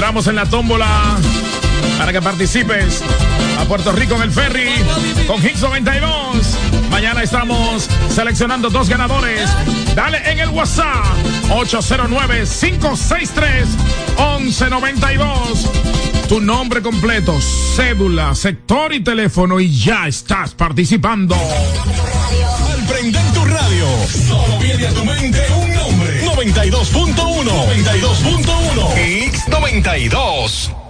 Entramos en la tómbola para que participes a Puerto Rico en el ferry con Hicks 92. Mañana estamos seleccionando dos ganadores. Dale en el WhatsApp 809-563-1192. Tu nombre completo, cédula, sector y teléfono y ya estás participando. Al prender tu radio, solo viene a tu mente un nombre. 92.1. 92.1. X92.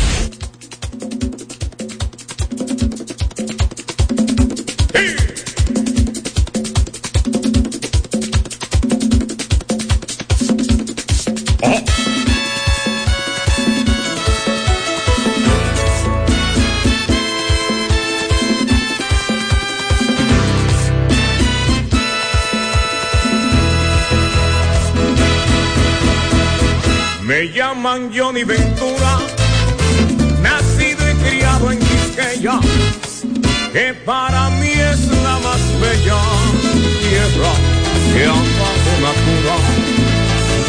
Johnny Ventura, nacido y criado en Quisqueya, que para mí es la más bella tierra que ha bajo natura,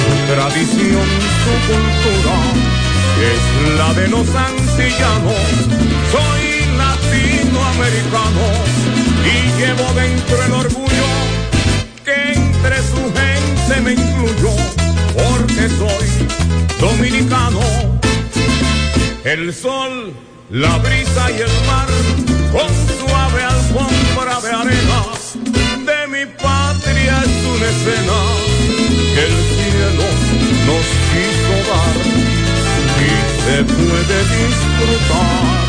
su tradición, su cultura, es la de los ancillanos. Soy latinoamericano y llevo dentro el orgullo que entre su gente me incluyó, soy dominicano. El sol, la brisa y el mar, con suave alfombra de arena, de mi patria es una escena que el cielo nos quiso dar y se puede disfrutar,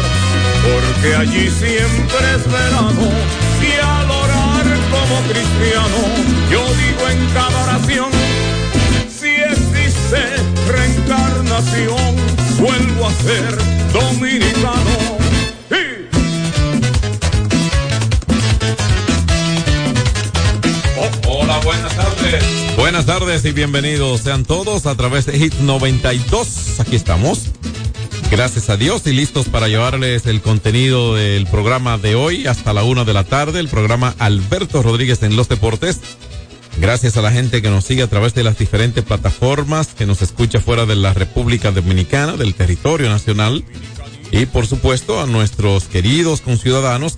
porque allí siempre es verano y al orar como cristiano, yo digo en cada oración, reencarnación, vuelvo a ser dominicano. ¡Sí! Hola, buenas tardes. Buenas tardes y bienvenidos sean todos a través de Hit 92. Aquí estamos. Gracias a Dios y listos para llevarles el contenido del programa de hoy hasta la una de la tarde, el programa Alberto Rodríguez en los deportes. Gracias a la gente que nos sigue a través de las diferentes plataformas, que nos escucha fuera de la República Dominicana, del territorio nacional. Y por supuesto a nuestros queridos conciudadanos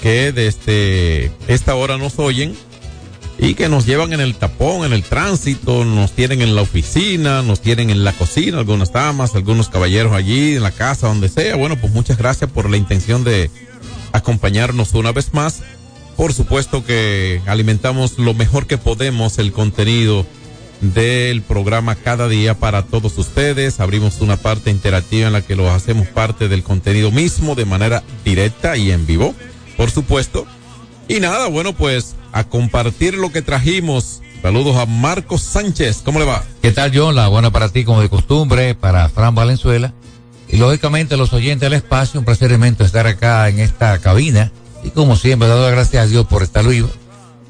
que desde esta hora nos oyen y que nos llevan en el tapón, en el tránsito, nos tienen en la oficina, nos tienen en la cocina, algunas damas, algunos caballeros allí, en la casa, donde sea. Bueno, pues muchas gracias por la intención de acompañarnos una vez más. Por supuesto que alimentamos lo mejor que podemos el contenido del programa cada día para todos ustedes. Abrimos una parte interactiva en la que lo hacemos parte del contenido mismo de manera directa y en vivo, por supuesto. Y nada, bueno, pues a compartir lo que trajimos. Saludos a Marcos Sánchez. ¿Cómo le va? ¿Qué tal, John? La buena para ti, como de costumbre, para Fran Valenzuela. Y lógicamente, los oyentes del espacio, un placer inmenso estar acá en esta cabina. Y como siempre, dado gracias a Dios por estar vivo.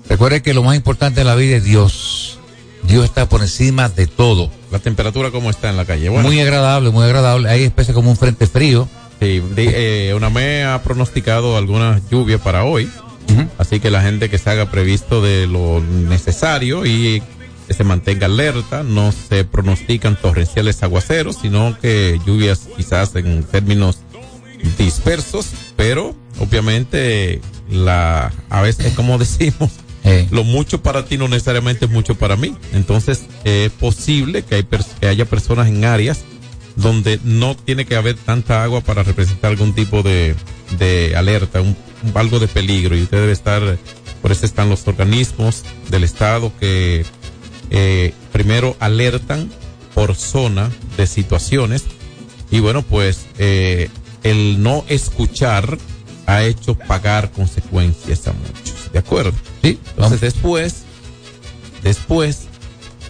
Recuerde que lo más importante en la vida es Dios. Dios está por encima de todo. La temperatura cómo está en la calle. Bueno, muy agradable, muy agradable. Hay especies como un frente frío. Sí, eh, UNAME ha pronosticado algunas lluvias para hoy. Así que la gente que se haga previsto de lo necesario y que se mantenga alerta, no se pronostican torrenciales aguaceros, sino que lluvias quizás en términos dispersos, pero obviamente la a veces como decimos lo mucho para ti no necesariamente es mucho para mí. Entonces es posible que, hay que haya personas en áreas donde no tiene que haber tanta agua para representar algún tipo de, de alerta, un, algo de peligro. Y usted debe estar, por eso están los organismos del Estado que eh, primero alertan por zona de situaciones. Y bueno, pues eh, el no escuchar ha hecho pagar consecuencias a muchos. ¿De acuerdo? Sí. Entonces después, después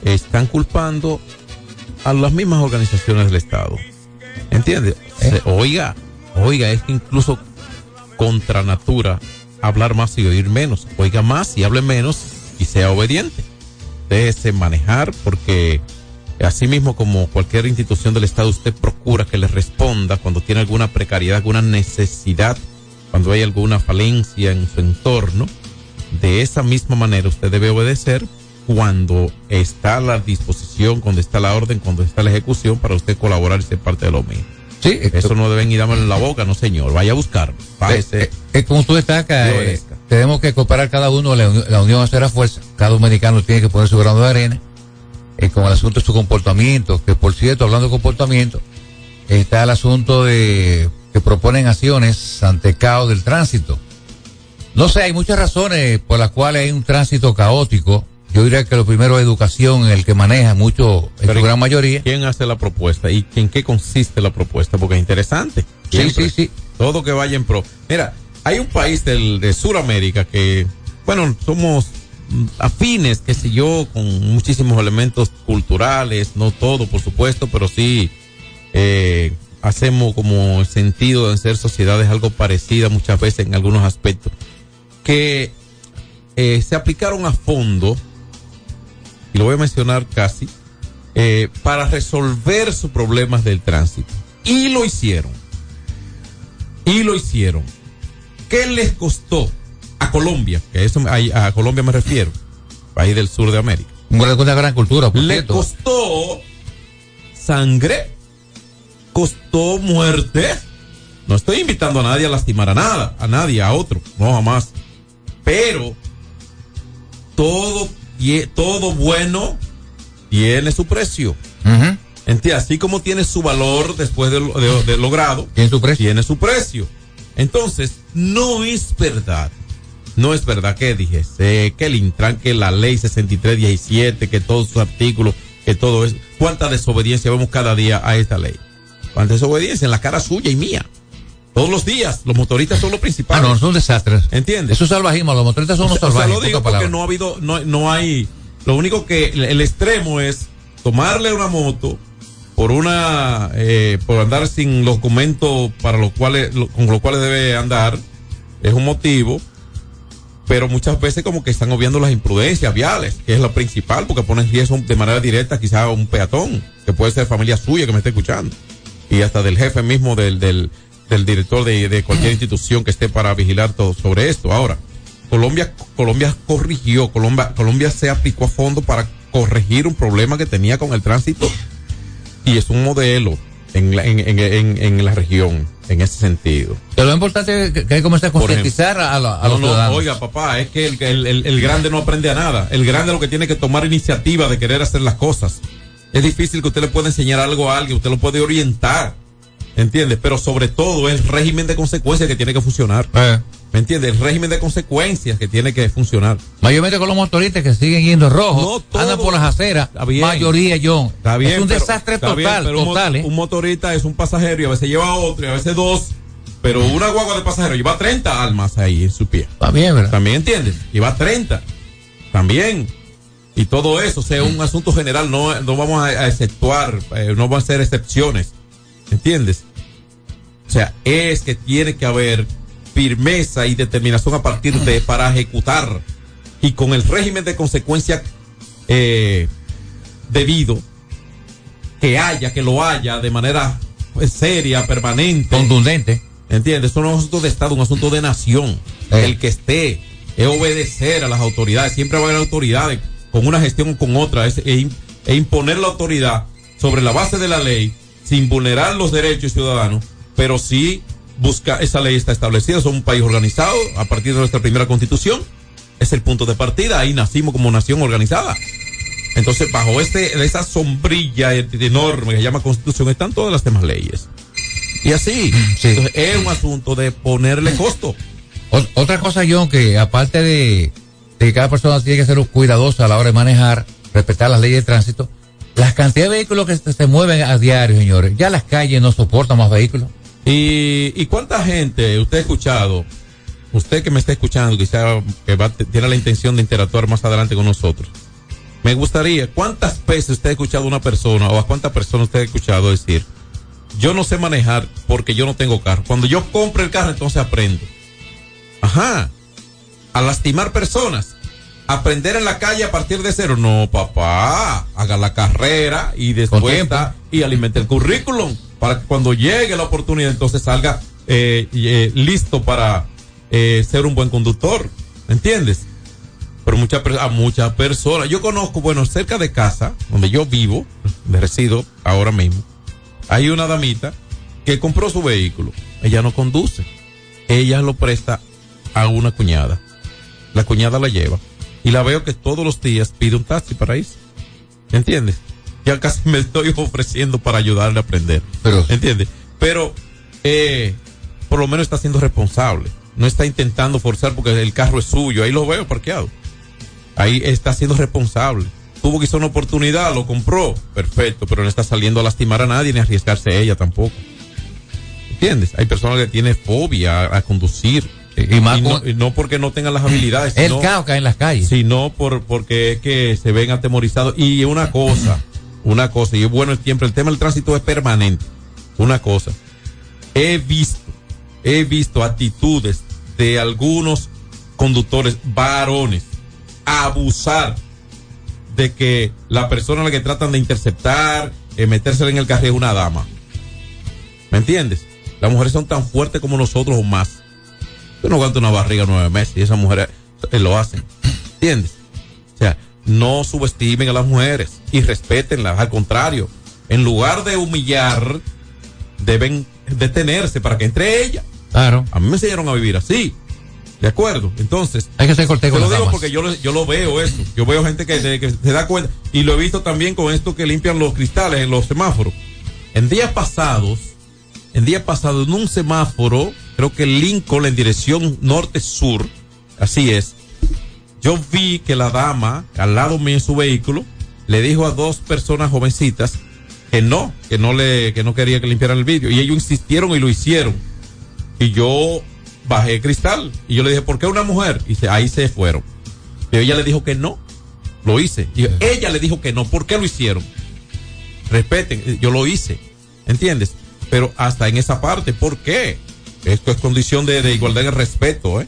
están culpando a las mismas organizaciones del Estado. ¿Entiende? ¿Eh? Oiga, oiga, es que incluso contra natura hablar más y oír menos. Oiga más y hable menos y sea obediente. Déjese manejar porque así mismo como cualquier institución del Estado usted procura que le responda cuando tiene alguna precariedad, alguna necesidad, cuando hay alguna falencia en su entorno. De esa misma manera usted debe obedecer cuando está a la disposición, cuando está la orden, cuando está la ejecución para usted colaborar y ser parte de lo mismo. Sí, eso no deben ir dámelo en la boca, no señor. Vaya a buscar. Es eh, eh, como tú destacas, eh, tenemos que cooperar cada uno, la, la unión hacer fuerza. Cada dominicano tiene que poner su grano de arena con el asunto de su comportamiento. Que por cierto, hablando de comportamiento, está el asunto de que proponen acciones ante caos del tránsito. No sé, hay muchas razones por las cuales hay un tránsito caótico yo diría que lo primero es educación, el que maneja mucho, en su gran mayoría. ¿Quién hace la propuesta y en qué consiste la propuesta? Porque es interesante. Sí, sí, sí. Todo que vaya en pro. Mira, hay un país del, de Sudamérica que, bueno, somos afines, qué sé yo, con muchísimos elementos culturales, no todo, por supuesto, pero sí eh, hacemos como sentido de ser sociedades algo parecidas muchas veces en algunos aspectos, que eh, se aplicaron a fondo y lo voy a mencionar casi, eh, para resolver sus problemas del tránsito. Y lo hicieron. Y lo hicieron. ¿Qué les costó a Colombia? Que eso, a, a Colombia me refiero, país del sur de América. Una gran cultura. Por Le costó sangre, costó muerte. No estoy invitando a nadie a lastimar a nada, a nadie, a otro, no jamás. Pero todo todo bueno tiene su precio. Así como tiene su valor después de, logrado, ¿Tiene su, precio? tiene su precio. Entonces, no es verdad. No es verdad que dije, sé que el Intran, que la ley 6317, que todos sus artículos, que todo es. ¿Cuánta desobediencia vemos cada día a esta ley? ¿Cuánta desobediencia en la cara suya y mía? Todos los días, los motoristas son los principales. Ah, no, son desastres. ¿Entiendes? Eso es salvajismo, los motoristas son los salvajes. lo digo porque no ha habido, no, no hay, lo único que, el, extremo es tomarle una moto por una, eh, por andar sin los documentos para los cuales, con los cuales debe andar, es un motivo, pero muchas veces como que están obviando las imprudencias viales, que es lo principal, porque ponen riesgo de manera directa quizá a un peatón, que puede ser familia suya que me esté escuchando, y hasta del jefe mismo del, del, del director de, cualquier institución que esté para vigilar todo sobre esto. Ahora, Colombia, Colombia corrigió, Colombia, Colombia se aplicó a fondo para corregir un problema que tenía con el tránsito y es un modelo en la, en, en, en, la región en ese sentido. Pero lo importante es que hay que comenzar a concientizar a, los no, Oiga, papá, es que el, el, el, grande no aprende a nada. El grande lo que tiene que tomar iniciativa de querer hacer las cosas. Es difícil que usted le pueda enseñar algo a alguien, usted lo puede orientar ¿Entiendes? Pero sobre todo el régimen de consecuencias que tiene que funcionar. Eh. ¿Me entiendes? El régimen de consecuencias que tiene que funcionar. Mayormente con los motoristas que siguen yendo rojos, no andan por las aceras. Mayoría, John. Está bien, es un desastre total. total un, motorista es un pasajero y a veces lleva otro y a veces dos. Pero una guagua de pasajero lleva 30 almas ahí en su pie. También, ¿verdad? También entiendes. Lleva 30. También. Y todo eso, o sea, un asunto general, no, no vamos a, exceptuar, eh, no van a ser excepciones ¿Entiendes? O sea, es que tiene que haber firmeza y determinación a partir de para ejecutar y con el régimen de consecuencia eh, debido, que haya, que lo haya de manera pues, seria, permanente. Contundente. ¿Entiendes? Esto no es un asunto de Estado, un asunto de nación. Eh. El que esté es obedecer a las autoridades. Siempre va a haber autoridades con una gestión o con otra. Es, e, e imponer la autoridad sobre la base de la ley, sin vulnerar los derechos ciudadanos, pero sí busca, esa ley está establecida, somos un país organizado a partir de nuestra primera constitución. Es el punto de partida, ahí nacimos como nación organizada. Entonces, bajo este, esa sombrilla enorme que se llama constitución están todas las demás leyes. Y así, Sí. entonces, es un asunto de ponerle costo. O- otra cosa, John, que aparte de, de que cada persona tiene que ser cuidadosa a la hora de manejar, respetar las leyes de tránsito, las cantidades de vehículos que se, mueven a diario, señores, ya las calles no soportan más vehículos. ¿Y, y cuánta gente usted ha escuchado? Usted que me está escuchando, quizá que tiene la intención de interactuar más adelante con nosotros. Me gustaría, ¿cuántas veces usted ha escuchado a una persona o a cuántas personas usted ha escuchado decir, yo no sé manejar porque yo no tengo carro? Cuando yo compre el carro, entonces aprendo. Ajá. A lastimar personas. Aprender en la calle a partir de cero. No, papá. Haga la carrera y después y alimente el currículum para que cuando llegue la oportunidad entonces salga eh, eh, listo para eh, ser un buen conductor. ¿Me entiendes? Pero muchas a muchas personas. Yo conozco, bueno, cerca de casa, donde yo vivo, me resido ahora mismo, hay una damita que compró su vehículo. Ella no conduce. Ella lo presta a una cuñada. La cuñada la lleva. Y la veo que todos los días pide un taxi para irse. ¿Entiendes? Ya casi me estoy ofreciendo para ayudarle a aprender. Pero- ¿Entiendes? Pero, eh, por lo menos está siendo responsable. No está intentando forzar porque el carro es suyo. Ahí lo veo parqueado. Ahí está siendo responsable. Tuvo quizá una oportunidad, lo compró. Perfecto, pero no está saliendo a lastimar a nadie ni a arriesgarse a ella tampoco. ¿Entiendes? Hay personas que tienen fobia a, a conducir. Y- no, y no porque no tengan las habilidades. El sino- caos hay en las calles. sino por porque es que se ven atemorizados y una cosa una cosa y es bueno siempre el tema del tránsito es permanente una cosa he visto he visto actitudes de algunos conductores varones abusar de que la persona a la que tratan de interceptar eh, metérsela en el carril es una dama ¿me entiendes? las mujeres son tan fuertes como nosotros o más Yo no aguanto una barriga nueve meses y esas mujeres eh, lo hacen. ¿Entiendes? O sea, no subestimen a las mujeres y respétenlas. Al contrario, en lugar de humillar, deben detenerse para que entre ella. Claro. A mí me enseñaron a vivir así. ¿De acuerdo? Entonces, Hay que ser cortés te con lo las digo damas. porque yo, lo- yo lo veo eso. Yo veo gente que, que se da cuenta. Y lo he visto también con esto que limpian los cristales en los semáforos. En días pasados, en días pasados, en un semáforo, creo que Lincoln en dirección norte-sur, así es, yo vi que la dama, al lado mío en su vehículo, le dijo a dos personas jovencitas que no, que no le, que no quería que limpiaran el vidrio. Y ellos insistieron y lo hicieron. Y yo bajé el cristal. Y yo le dije, ¿por qué una mujer? Y se- ahí se fueron. Pero ella le dijo que no. Lo hice. Y ella le dijo que no. ¿Por qué lo hicieron? Respeten, yo lo hice. ¿Entiendes? Pero hasta en esa parte, ¿por qué? Esto es condición de, de igualdad y respeto, ¿eh?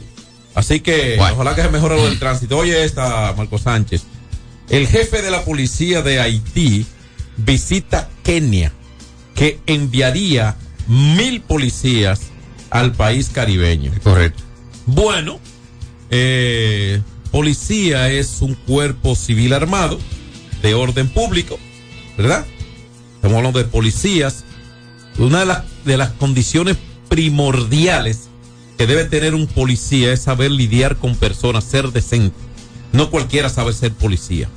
Así que Bueno. ojalá que se mejore lo del tránsito. Oye, esta, Marco Sánchez. El jefe de la policía de Haití visita Kenia, que enviaría mil policías al país caribeño. Correcto. Bueno, eh, policía es un cuerpo civil armado de orden público, ¿verdad? Estamos hablando de policías. Una de las, de las condiciones primordiales que debe tener un policía es saber lidiar con personas, ser decente. No cualquiera sabe ser policía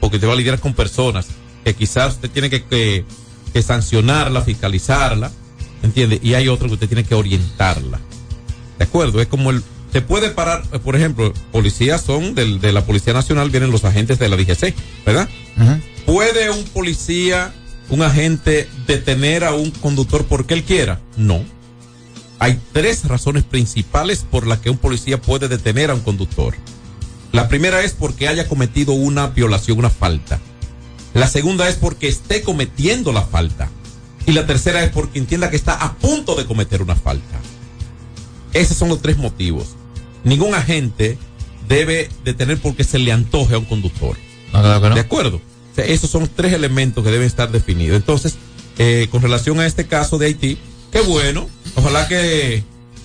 porque te va a lidiar con personas que quizás usted tiene que, que, que sancionarla, fiscalizarla, ¿entiende? Y hay otro que usted tiene que orientarla. ¿De acuerdo? Es como el... Se puede parar, por ejemplo, policías son del, de la Policía Nacional, vienen los agentes de la DGC, ¿verdad? ¿Puede un policía, un agente, detener a un conductor porque él quiera? No. Hay tres razones principales por las que un policía puede detener a un conductor. La primera es porque haya cometido una violación, una falta. La segunda es porque esté cometiendo la falta. Y la tercera es porque entienda que está a punto de cometer una falta. Esos son los tres motivos. Ningún agente debe de tener porque se le antoje a un conductor. ¿De acuerdo? esos son tres elementos que deben estar definidos. Entonces, eh, con relación a este caso de Haití, qué bueno. Ojalá que,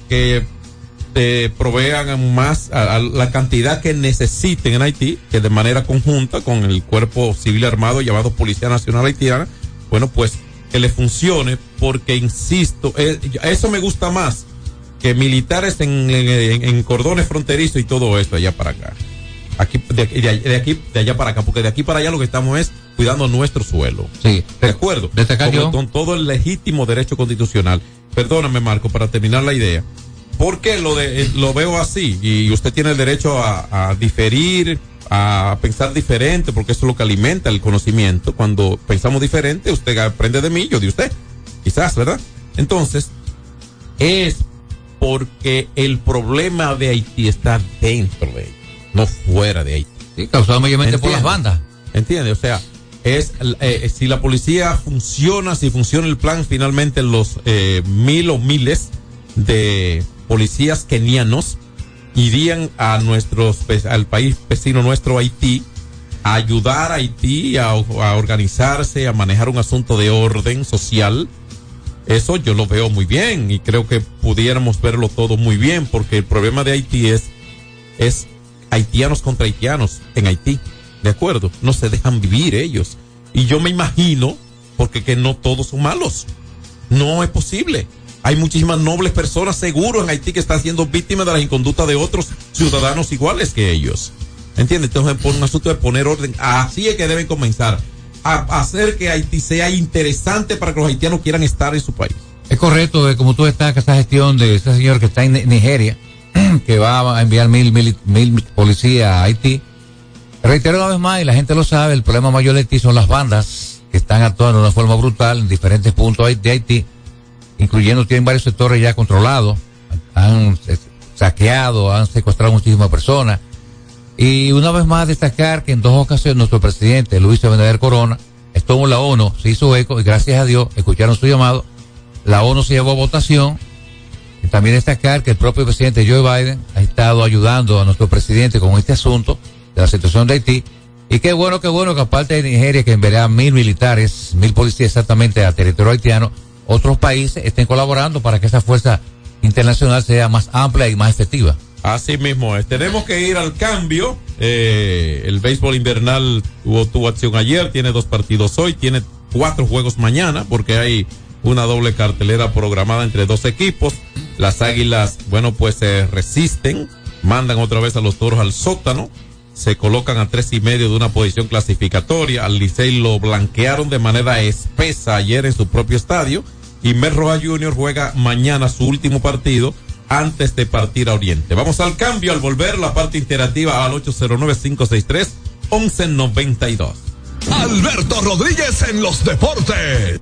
que te provean más a, la cantidad que necesiten en Haití, que de manera conjunta con el cuerpo civil armado llamado Policía Nacional Haitiana, bueno, pues que le funcione, porque insisto, eh, eso me gusta más que militares en, en, cordones fronterizos y todo esto allá para acá. Aquí de, de, aquí, de allá para acá, porque de aquí para allá lo que estamos es cuidando nuestro suelo. Sí. De acuerdo. Con, con, todo el legítimo derecho constitucional. Perdóname, Marco, para terminar la idea. Porque lo de eh, lo veo así y usted tiene el derecho a, a diferir, a pensar diferente, porque eso es lo que alimenta el conocimiento. Cuando pensamos diferente, usted aprende de mí, yo de usted. Quizás, ¿verdad? Entonces, es porque el problema de Haití está dentro de no fuera de Haití. Sí, causado mayormente por las bandas. ¿Entiende? O sea, es eh, si la policía funciona, si funciona el plan, finalmente los eh, mil o miles de policías kenianos irían a nuestros al país vecino nuestro Haití a ayudar a Haití a, a organizarse, a manejar un asunto de orden social eso yo lo veo muy bien y creo que pudiéramos verlo todo muy bien porque el problema de Haití es, es haitianos contra haitianos en Haití. ¿De acuerdo? No se dejan vivir ellos. Y yo me imagino, porque que no todos son malos. No es posible. Hay muchísimas nobles personas seguros en Haití que están siendo víctimas de la inconducta de otros ciudadanos iguales que ellos. ¿Entiendes? Entonces, por un asunto de poner orden, así es que deben comenzar a hacer que Haití sea interesante para que los haitianos quieran estar en su país. Es correcto, como tú estás, esa gestión de ese señor que está en Nigeria, que va a enviar mil, mil, policías a Haití. Reitero una vez más, y la gente lo sabe, el problema mayor de Haití son las bandas que están actuando de una forma brutal en diferentes puntos de Haití, incluyendo tienen varios sectores ya controlados, han saqueado, han secuestrado muchísimas personas y una vez más destacar que en dos ocasiones nuestro presidente Luis Abinader Corona estuvo en la ONU, se hizo eco y gracias a Dios escucharon su llamado. La ONU se llevó a votación. También destacar que el propio presidente Joe Biden ha estado ayudando a nuestro presidente con este asunto de la situación de Haití. Y qué bueno, qué bueno que aparte de Nigeria, que enviará mil militares, mil policías exactamente a territorio haitiano, otros países estén colaborando para que esa fuerza internacional sea más amplia y más efectiva. Así mismo es. Tenemos que ir al cambio. Eh, el béisbol invernal tuvo, tuvo acción ayer, tiene dos partidos hoy, tiene cuatro juegos mañana, porque hay una doble cartelera programada entre dos equipos. Las águilas, bueno, pues se resisten, mandan otra vez a los toros al sótano, se colocan a tres y medio de una posición clasificatoria. Al Licey lo blanquearon de manera espesa ayer en su propio estadio. Y Mer Roja Jr. juega mañana su último partido antes de partir a Oriente. Vamos al cambio al volver la parte interactiva al 809-563-1192. Alberto Rodríguez en los deportes.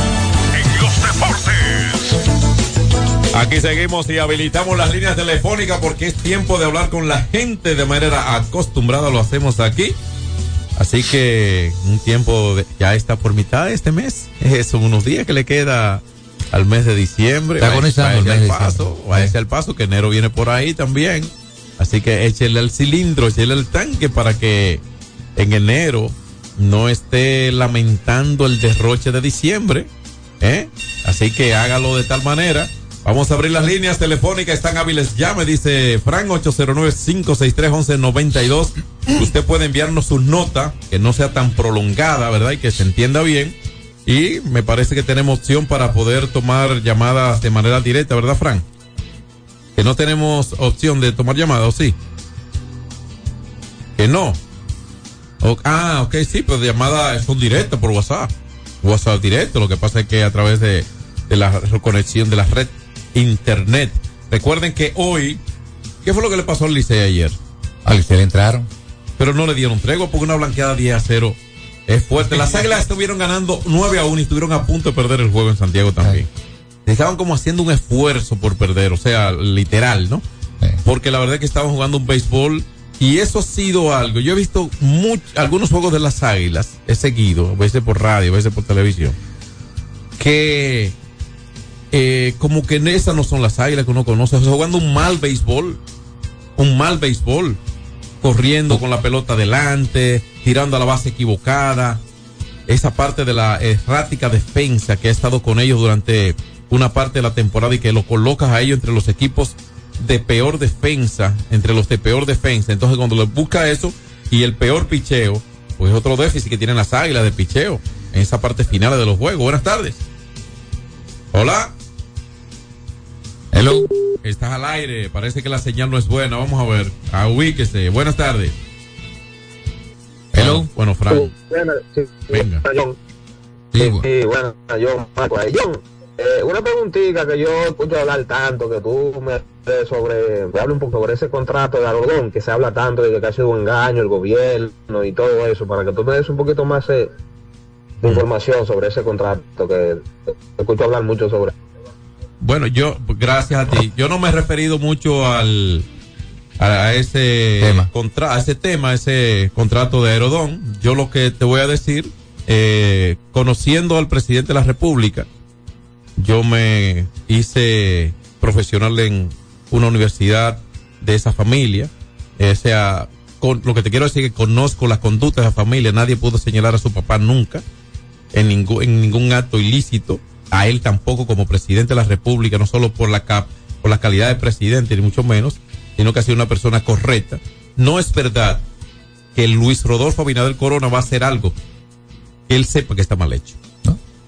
Aquí seguimos y habilitamos las líneas telefónicas porque es tiempo de hablar con la gente de manera acostumbrada, lo hacemos aquí. Así que un tiempo de- ya está por mitad de este mes. Son unos días que le queda al mes de diciembre. Está agonizando el paso, váyase al paso, que enero viene por ahí también. Así que échele al cilindro, échele al tanque para que en enero no esté lamentando el derroche de diciembre. ¿eh? Así que hágalo de tal manera. Vamos a abrir las líneas telefónicas, están hábiles ya, me dice Fran 809-563-1192. Usted puede enviarnos su nota, que no sea tan prolongada, ¿verdad? Y que se entienda bien. Y me parece que tenemos opción para poder tomar llamadas de manera directa, ¿verdad, Fran? Que no tenemos opción de tomar llamadas, ¿o sí? Que no. Ah, ok, sí, pues llamadas son directas por WhatsApp. WhatsApp directo, lo que pasa es que a través de, de la conexión de la red internet. Recuerden que hoy, ¿qué fue lo que le pasó al Licey ayer? Al Licey le entraron. Pero no le dieron tregua porque una blanqueada 10 a 0 es fuerte. Las águilas estuvieron ganando 9 a 1 y estuvieron a punto de perder el juego en Santiago también. Estaban como haciendo un esfuerzo por perder, o sea, literal, ¿no? Porque la verdad es que estaban jugando un béisbol y eso ha sido algo. Yo he visto much- algunos juegos de las águilas, he seguido, a veces por radio, a veces por televisión, que eh, como que esas no son las águilas que uno conoce, jugando un mal béisbol, un mal béisbol, corriendo con la pelota adelante, tirando a la base equivocada, esa parte de la errática defensa que ha estado con ellos durante una parte de la temporada y que lo colocas a ellos entre los equipos de peor defensa, entre los de peor defensa. Entonces cuando le busca eso y el peor picheo, pues es otro déficit que tienen las águilas de picheo en esa parte final de los juegos. Buenas tardes. Hola. Hello. Estás al aire, parece que la señal no es buena. Vamos a ver. Ubíquese. Buenas tardes. Hello. Bueno, Frank. Bueno, sí, Venga. John. Sí, Sí, bueno, John, Marco, ahí. John, eh, una preguntita que yo escucho hablar tanto, que tú me sobre, me un poco sobre ese contrato de algodón, que se habla tanto de que ha sido un engaño el gobierno y todo eso, para que tú me des un poquito más eh, de información sobre ese contrato, que escucho hablar mucho sobre. Bueno, yo, gracias a ti. Yo no me he referido mucho al a, ese contra, a ese tema, a ese contrato de Aerodón. Yo lo que te voy a decir, eh, conociendo al presidente de la República, yo me hice profesional en una universidad de esa familia. O sea, con, lo que te quiero decir es que conozco las conductas de la familia. Nadie pudo señalar a su papá nunca. en ningún, en ningún acto ilícito, a él tampoco como presidente de la República, no solo por la por calidad de presidente, ni mucho menos, sino que ha sido una persona correcta. No es verdad que Luis Rodolfo Abinader Corona va a hacer algo que él sepa que está mal hecho.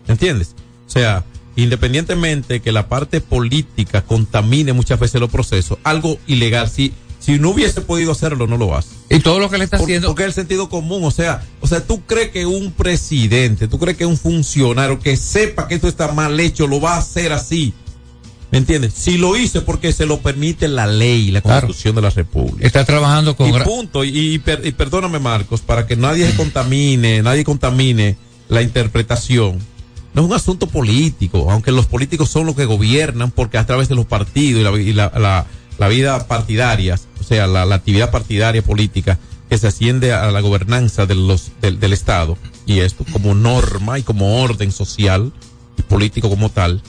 ¿Entiendes? O sea, independientemente que la parte política contamine muchas veces los procesos, algo ilegal, si, si no hubiese podido hacerlo, no lo hace. Y todo lo que le está Por- haciendo. Porque es el sentido común, o sea, o sea, tú crees que un presidente, tú crees que un funcionario que sepa que esto está mal hecho, lo va a hacer así. ¿Me entiendes? Si lo hizo es porque se lo permite la ley, la Claro. constitución de la República. Está trabajando con. Y punto. Y, y per- y perdóname, Marcos, para que nadie se contamine, nadie contamine la interpretación. No es un asunto político, aunque los políticos son los que gobiernan, porque a través de los partidos y la, y la, la- la vida partidaria, o sea, la, actividad partidaria política que se asciende a la gobernanza del, del Estado, y esto como norma y como orden social y político como tal,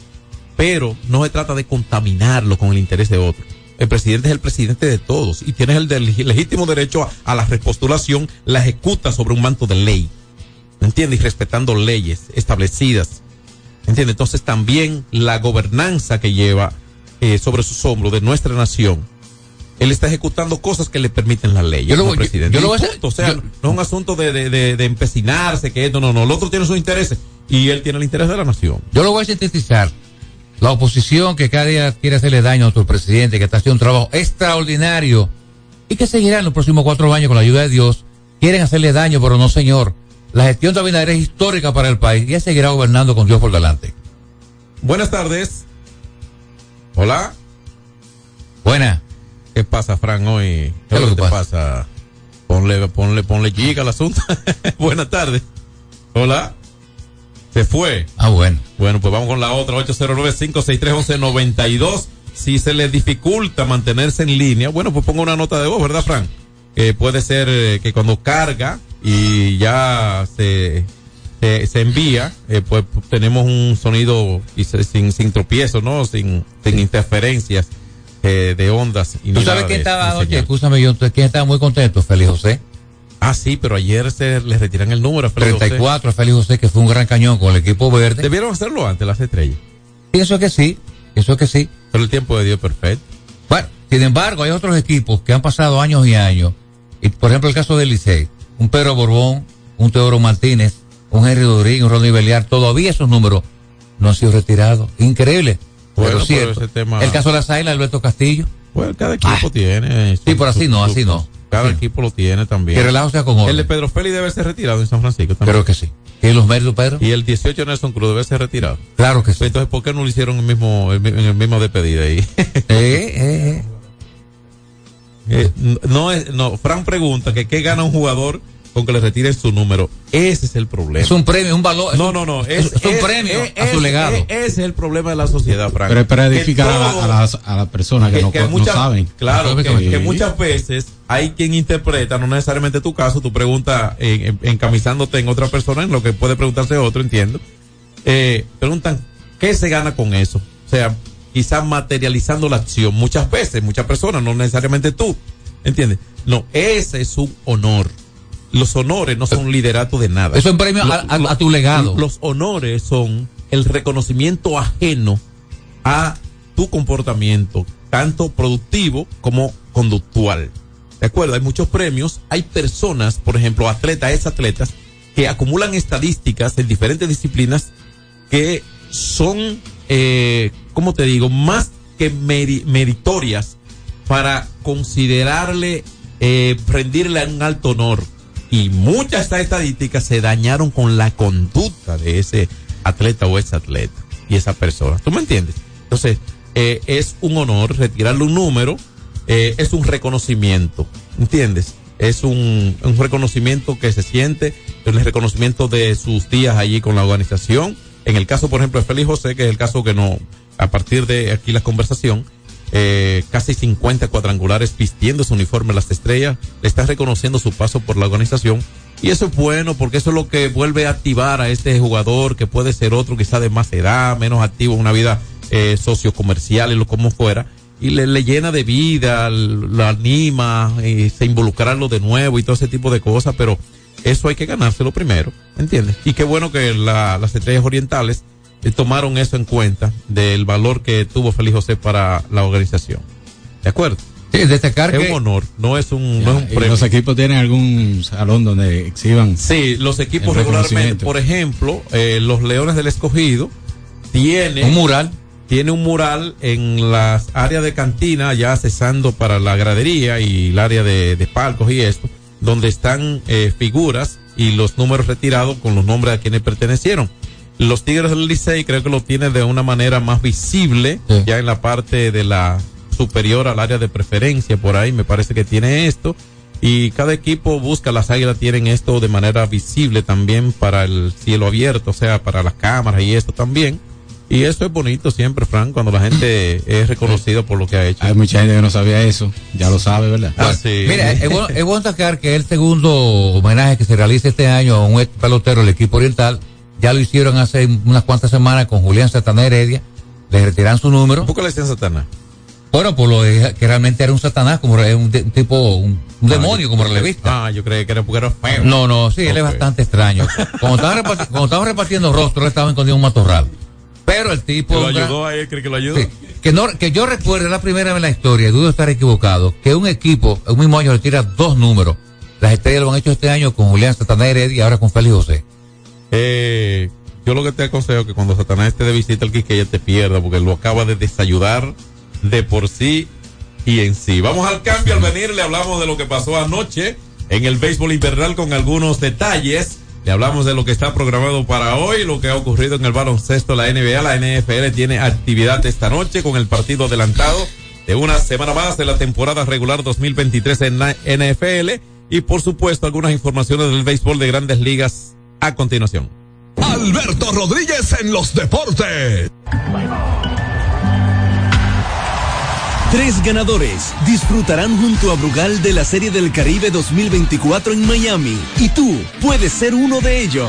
pero no se trata de contaminarlo con el interés de otro. El presidente es el presidente de todos y tienes el legítimo derecho a, a la repostulación, la ejecuta sobre un manto de ley. ¿Me entiendes? Y respetando leyes establecidas. ¿Me entiendes? Entonces también la gobernanza que lleva eh, sobre sus hombros de nuestra nación. Él está ejecutando cosas que le permiten la ley. Yo lo voy- yo- yo lo voy a hacer-. O sea, yo- no es un asunto de, de, de, de empecinarse, que esto, no, no. El otro tiene sus intereses y él tiene el interés de la nación. Yo lo voy a sintetizar. La oposición que cada día quiere hacerle daño a nuestro presidente, que está haciendo un trabajo extraordinario y que seguirá en los próximos cuatro años con la ayuda de Dios, quieren hacerle daño, pero no, señor. La gestión de Abinader es histórica para el país y él seguirá gobernando con Dios por delante. Buenas tardes. Hola. Buena. ¿Qué pasa, Fran, hoy? ¿Qué es lo que te pasa? Ponle, ponle, ponle giga al asunto. Buenas tardes. Hola. Se fue. Ah, bueno. Bueno, pues vamos con la otra, 809-563-1192. Si se le dificulta mantenerse en línea, bueno, pues ponga una nota de voz, ¿verdad, Fran? Que puede ser eh, que cuando carga y ya se, se, se envía, eh, pues tenemos un sonido y se- sin, sin tropiezo, ¿no? Sin, sin interferencias eh, de ondas. Y ¿Tú sabes quién estaba señal. Escúchame, yo, ¿quién estaba muy contento? Félix José. Ah, sí, pero ayer se le retiran el número a Félix José. 34 a Félix José, que fue un gran cañón con el equipo verde. Debieron hacerlo antes, las estrellas. Pienso que sí, pienso que sí. Pero el tiempo de Dios es perfecto. Bueno, sin embargo, hay otros equipos que han pasado años y años. Y, por ejemplo, el caso del Licey. Un Pedro Borbón, un Teodoro Martínez, un Henry Durín, un Ronnie Beliar. Todavía esos números no han sido retirados. Increíble. Bueno, pero cierto. ese tema- El caso de las Águilas, Alberto Castillo. Bueno, cada equipo tiene. Sí, pero así no, así no. Cada equipo lo tiene también. Que relajo sea con orden. El de Pedro Félix debe ser retirado en San Francisco también. Creo que sí. ¿Tiene los méritos, Pedro? Y el 18 Nelson Cruz debe ser retirado. Claro que sí. Entonces, ¿por qué no lo hicieron el mismo, el, mi- en el mismo despedida ahí? Eh, eh, eh. Eh, no es, no, Fran pregunta que qué gana un jugador con que le retiren su número. Ese es el problema. Es un premio, un valor. No, no, no. Es, es un premio a su legado. es- ese es el problema de la sociedad, Frank. Pero es para Que edificar a, todo- a las, a las personas que, no, no muchas- saben. Claro, que, que muchas veces hay quien interpreta, no necesariamente tu caso, tu pregunta en- en- encamisándote en otra persona, en lo que puede preguntarse otro, entiendo. Eh, preguntan, ¿qué se gana con eso? O sea, quizás materializando la acción. Muchas veces, muchas personas, no necesariamente tú. ¿Entiendes? No, ese es un honor. Los honores no son liderato de nada. Eso es premio a- a- Lo- a tu legado. Los honores son el reconocimiento ajeno a tu comportamiento, tanto productivo como conductual. ¿De acuerdo? Hay muchos premios. Hay personas, por ejemplo, atletas, ex atletas, que acumulan estadísticas en diferentes disciplinas que son, eh, ¿cómo te digo?, más que meri- meritorias para considerarle, eh, rendirle un alto honor. Y muchas de estas estadísticas se dañaron con la conducta de ese atleta o ese atleta y esa persona. ¿Tú me entiendes? Entonces, eh, es un honor retirarle un número, eh, es un reconocimiento, ¿entiendes? Es un, un reconocimiento que se siente, el reconocimiento de sus días allí con la organización. En el caso, por ejemplo, de Félix José, que es el caso que no, a partir de aquí la conversación, eh, casi 50 cuadrangulares vistiendo su uniforme las estrellas, le está reconociendo su paso por la organización. Y eso es bueno porque eso es lo que vuelve a activar a este jugador que puede ser otro quizá de más edad, menos activo una vida eh, sociocomercial y lo como fuera. Y le, le llena de vida, lo anima, eh, se involucrarlo de nuevo y todo ese tipo de cosas, pero eso hay que ganárselo primero, ¿entiendes? Y qué bueno que la- las estrellas orientales tomaron eso en cuenta del valor que tuvo Félix José para la organización. ¿De acuerdo? Sí, destacar es que- un honor, no es un, no es un ¿Y premio. los equipos tienen algún salón donde exhiban? Sí, los equipos regularmente, por ejemplo, eh, los Leones del Escogido tiene Un mural. Tiene un mural en las áreas de cantina, ya cesando para la gradería y el área de, de palcos y esto, donde están eh, figuras y los números retirados con los nombres a quienes pertenecieron. Los Tigres del Licey creo que lo tiene de una manera más visible, ya en la parte de la superior al área de preferencia, por ahí me parece que tiene esto. Y cada equipo busca, las águilas tienen esto de manera visible también para el cielo abierto, o sea, para las cámaras y esto también. Y eso es bonito siempre, Frank, cuando la gente es reconocida por lo que ha hecho. Hay mucha gente que no sabía eso, ya lo sabe, ¿verdad? Ah, sí. Mira, es bueno, es bueno destacar que el segundo homenaje que se realiza este año a un pelotero del equipo oriental, ya lo hicieron hace unas cuantas semanas con Julián Satanás Heredia, le retiran su número. ¿Por qué le decían Satanás? Bueno, por lo de que realmente era un Satanás, como un, de- un tipo, un, un demonio como relevista. Ah, yo creí que era porque era feo. No, no, sí, él es bastante extraño. Cuando estaban, reparti- cuando estaban repartiendo rostros, él estaba escondido en un matorral. Pero el tipo. Que lo gran- ayudó a él, cree que lo ayudó. Sí. Que, no, que yo recuerdo, la primera vez en la historia, dudo estar equivocado, que un equipo, un mismo año, retira dos números. Las estrellas lo han hecho este año con Julián Satanás Heredia y ahora con Félix José. Eh, yo lo que te aconsejo es que cuando Satanás esté de visita al Quisqueya te pierda, porque lo acaba de desayudar de por sí y en sí. Vamos al cambio, al venir le hablamos de lo que pasó anoche en el béisbol invernal con algunos detalles. Le hablamos de lo que está programado para hoy, lo que ha ocurrido en el baloncesto, la NBA, la NFL tiene actividad esta noche con el partido adelantado de una semana más de la temporada regular 2023 en la NFL y por supuesto algunas informaciones del béisbol de grandes ligas a continuación. Alberto Rodríguez en los deportes. Tres ganadores disfrutarán junto a Brugal de la Serie del Caribe 2024 en Miami y tú puedes ser uno de ellos.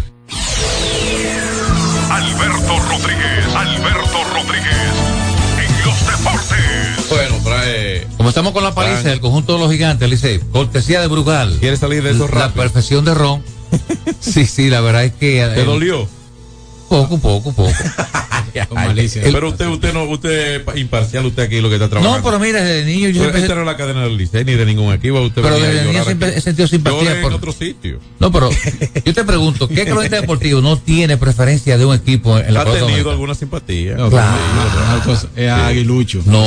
Alberto Rodríguez, Alberto Rodríguez, en los deportes. Bueno, trae. Como estamos con la paliza del conjunto de los gigantes, Licey, cortesía de Brugal. ¿Quieres salir de eso La rápido? perfección de Ron. sí, sí, la verdad es que. ¿Te eh, dolió? Poco, poco, poco. Malicia. Pero usted, usted no, usted es imparcial, usted aquí lo que está trabajando. No, pero mira, desde niño yo Pero siempre. esta no la cadena del Licey ni de ningún equipo. Usted Pero desde niño siempre aquí. he sentido simpatía por- en otro sitio. No, pero yo te pregunto, ¿qué cronista deportivo no tiene preferencia de un equipo en la ¿Ha tenido dominicana? alguna simpatía? No, Claro. es aguilucho. No,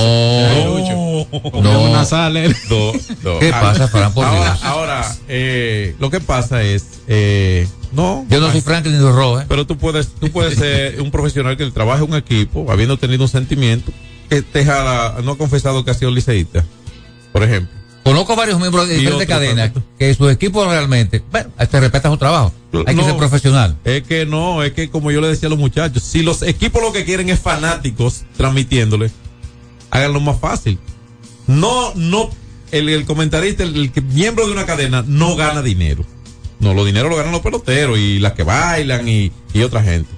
No. no. Una sala. él. Do- do- ¿Qué pasa, Fran, por ahora, Dios? ahora eh, lo que pasa es, eh, no. Yo no soy Franklin ni Rojo, ¿eh? Pero tú puedes, tú puedes ser un profesional que trabaje en un equipo, habiendo tenido un sentimiento, que te jala, no ha confesado que ha sido liceísta, por ejemplo. Conozco varios miembros de diferentes cadenas que sus equipos realmente, bueno, te respetan su trabajo. Hay que ser profesional. Es que no, es que como yo le decía a los muchachos, si los equipos lo que quieren es fanáticos transmitiéndole, háganlo más fácil. No, no, el, el comentarista, el, miembro de una cadena no gana dinero. No, los dineros lo ganan los peloteros y las que bailan y, y otra gente.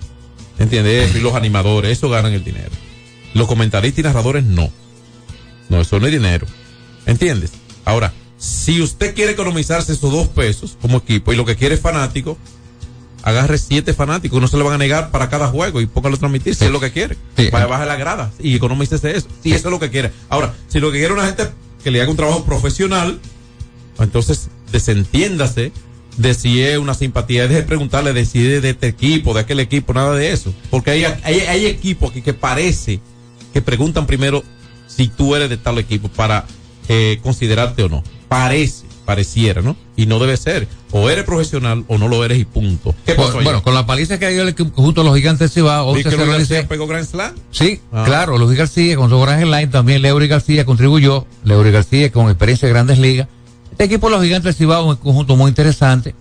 ¿Entiendes? Y los animadores, eso ganan el dinero. Los comentaristas y narradores no. No, eso no es dinero. ¿Entiendes? Ahora, si usted quiere economizarse esos dos pesos como equipo y lo que quiere es fanático, agarre siete fanáticos, no se le van a negar para cada juego y póngalo a transmitir si es lo que quiere. Sí. Vaya, baje la grada y economícese eso. Si eso es lo que quiere. Ahora, si lo que quiere es una gente que le haga un trabajo profesional, entonces desentiéndase de si es una simpatía, deje de preguntarle de si es de este equipo, de aquel equipo, nada de eso. Porque hay, hay, hay equipos que, que parece que preguntan primero si tú eres de tal equipo para eh, considerarte o no. Parece, pareciera, ¿no? Y no debe ser. O eres profesional o no lo eres y punto. ¿Qué pasó Bueno, bueno, con la paliza que dio el equipo junto a los gigantes Cibao, Vi 11 que 0 García pegó Grand Slam. Sí, Ah. claro, Luis García con su gran line, también Leury García contribuyó, Leury García con experiencia en grandes ligas. Este equipo de los gigantes del Cibao es un conjunto muy interesante.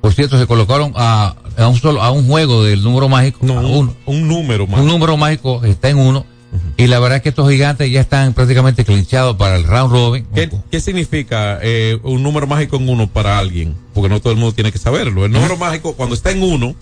Por cierto, se colocaron a, a un solo, a un juego del número mágico, No, a uno. un número más. un número mágico está en uno. Y la verdad es que estos gigantes ya están prácticamente clinchados para el round robin. ¿Qué, qué significa eh, un número mágico en uno para alguien? Porque no todo el mundo tiene que saberlo. El número mágico, cuando está en uno,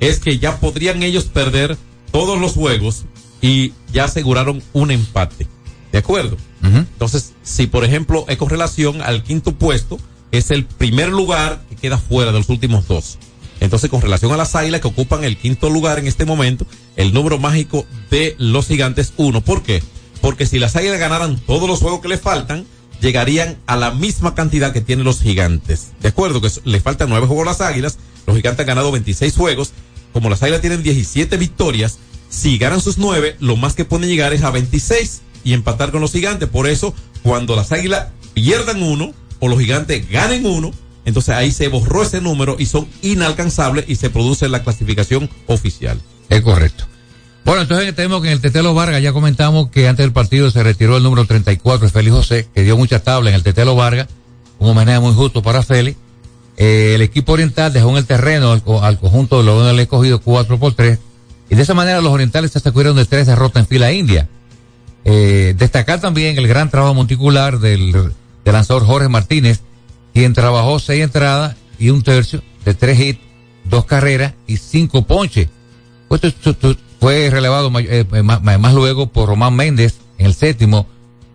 es que ya podrían ellos perder todos los juegos y ya aseguraron un empate. ¿De acuerdo? Entonces, si por ejemplo es con relación al quinto puesto, es el primer lugar que queda fuera de los últimos dos. Entonces, con relación a las águilas que ocupan el quinto lugar en este momento, el número mágico de los gigantes uno. ¿Por qué? Porque si las águilas ganaran todos los juegos que le faltan, llegarían a la misma cantidad que tienen los gigantes. ¿De acuerdo? Que le faltan nueve juegos a las águilas, los gigantes han ganado 26 juegos. Como las águilas tienen 17 victorias, si ganan sus nueve, lo más que pueden llegar es a 26 y empatar con los gigantes. Por eso, cuando las águilas pierdan uno o los gigantes ganen uno, entonces ahí se borró ese número y son inalcanzables y se produce la clasificación oficial. Es correcto. Bueno, entonces tenemos que en el Tetelo Vargas ya comentamos que antes del partido se retiró el número 34, Félix José, que dio mucha tabla en el Tetelo Vargas, un homenaje muy justo para Félix. Eh, el equipo oriental dejó en el terreno al conjunto de los del escogido 4 por 3 y de esa manera los orientales se sacudieron de tres derrotas en fila india. Eh, destacar también el gran trabajo monticular del, lanzador Jorge Martínez, quien trabajó seis entradas y un tercio de tres hits, dos carreras y cinco ponches. Pues fue relevado eh, eh, más, luego por Román Méndez en el séptimo,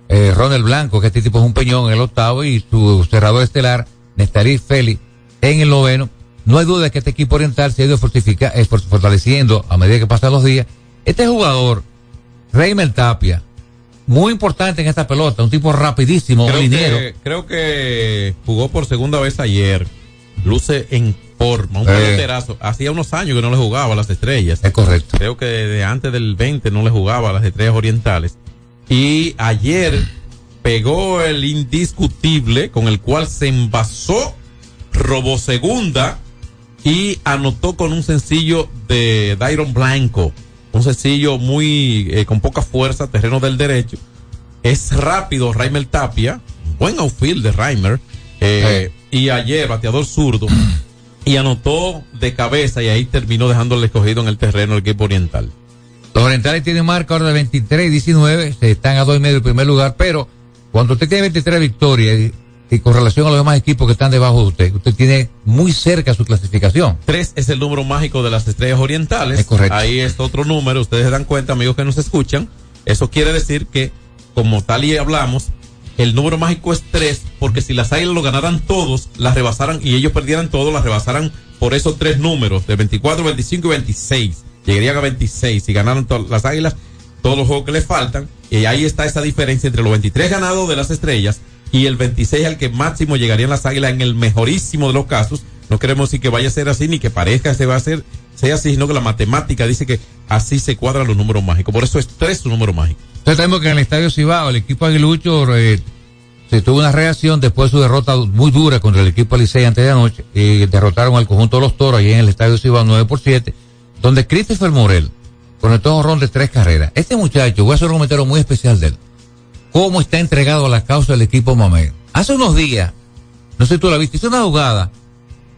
eh, Ronald Blanco, que este tipo es un peñón en el octavo, y su cerrador estelar, Nestarí Félix, en el noveno. No hay duda de que este equipo oriental se ha ido fortifica- eh, for- fortaleciendo a medida que pasan los días. Este jugador, Raymond Tapia, muy importante en esta pelota, un tipo rapidísimo, Creo liniero. que, creo que jugó por segunda vez ayer. Luce en forma, un Eh. peloterazo. Hacía unos años que no le jugaba a las estrellas. Es correcto. Creo que desde antes del 20 no le jugaba a las estrellas orientales. Y ayer pegó el indiscutible con el cual se envasó, robó segunda y anotó con un sencillo de Dairon Blanco. Un sencillo muy eh, con poca fuerza, terreno del derecho. Es rápido Reimer Tapia, buen outfield de Reimer. eh, Y ayer, bateador zurdo, y anotó de cabeza y ahí terminó dejándole escogido en el terreno el equipo oriental. Los orientales tienen marca ahora de 23 y 19, se están a dos y medio del primer lugar, pero cuando usted tiene 23 victorias y, con relación a los demás equipos que están debajo de usted, usted tiene muy cerca su clasificación. Tres es el número mágico de las estrellas orientales. Es correcto. Ahí es otro número, ustedes se dan cuenta, amigos que nos escuchan. Eso quiere decir que, como tal y hablamos, el número mágico es tres, porque si las águilas lo ganaran todos, las rebasaran y ellos perdieran todo, las rebasaran por esos tres números, de 24, 25 y 26. Llegarían a 26 si ganaran las águilas todos los juegos que les faltan. Y ahí está esa diferencia entre los 23 ganados de las estrellas y el 26 al que máximo llegarían las águilas en el mejorísimo de los casos. No queremos decir que vaya a ser así ni que parezca que se va a hacer, sea así, sino que la matemática dice que así se cuadran los números mágicos. Por eso es tres su número mágico. Entonces tenemos que en el Estadio Cibao el equipo aguilucho eh, se tuvo una reacción después de su derrota muy dura contra el equipo Licey antes de anoche. Y derrotaron al conjunto de los toros ahí en el Estadio Cibao 9 por 7, donde Christopher Morel conectó un ron de tres carreras. Este muchacho, voy a hacer un comentario muy especial de él. Cómo está entregado a la causa del equipo Mamé. Hace unos días, no sé si tú la viste, hizo una jugada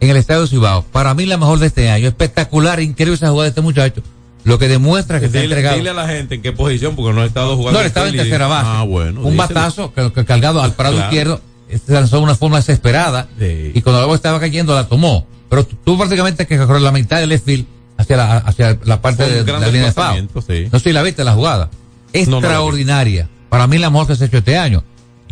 en el Estadio Cibao. Para mí la mejor de este año. Espectacular, increíble esa jugada de este muchacho. Lo que demuestra que está Dile, entregado. dile a la gente en qué posición, porque no ha estado jugando. No, él estaba en tercera base. Ah, bueno. Un díselo. batazo que, que cargado al parado Claro. izquierdo se lanzó de una forma desesperada Sí. y cuando la bola estaba cayendo la tomó. Pero tú, prácticamente que correr la mitad del left field hacia la, hacia la parte de, la línea de foul. sí. No sé si la viste la jugada. no. Extraordinaria. Para mí la mejor que se ha hecho este año.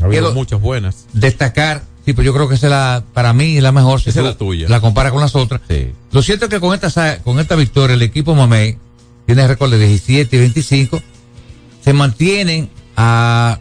Ha habido Quiero muchas buenas. destacar, sí, pero yo creo que esa es la, para mí es la mejor. si Esa es la tuya. La compara con las otras. Sí. Lo cierto es que con esta, con esta victoria el equipo Mamey tiene récord de 17 y 25. Se mantienen a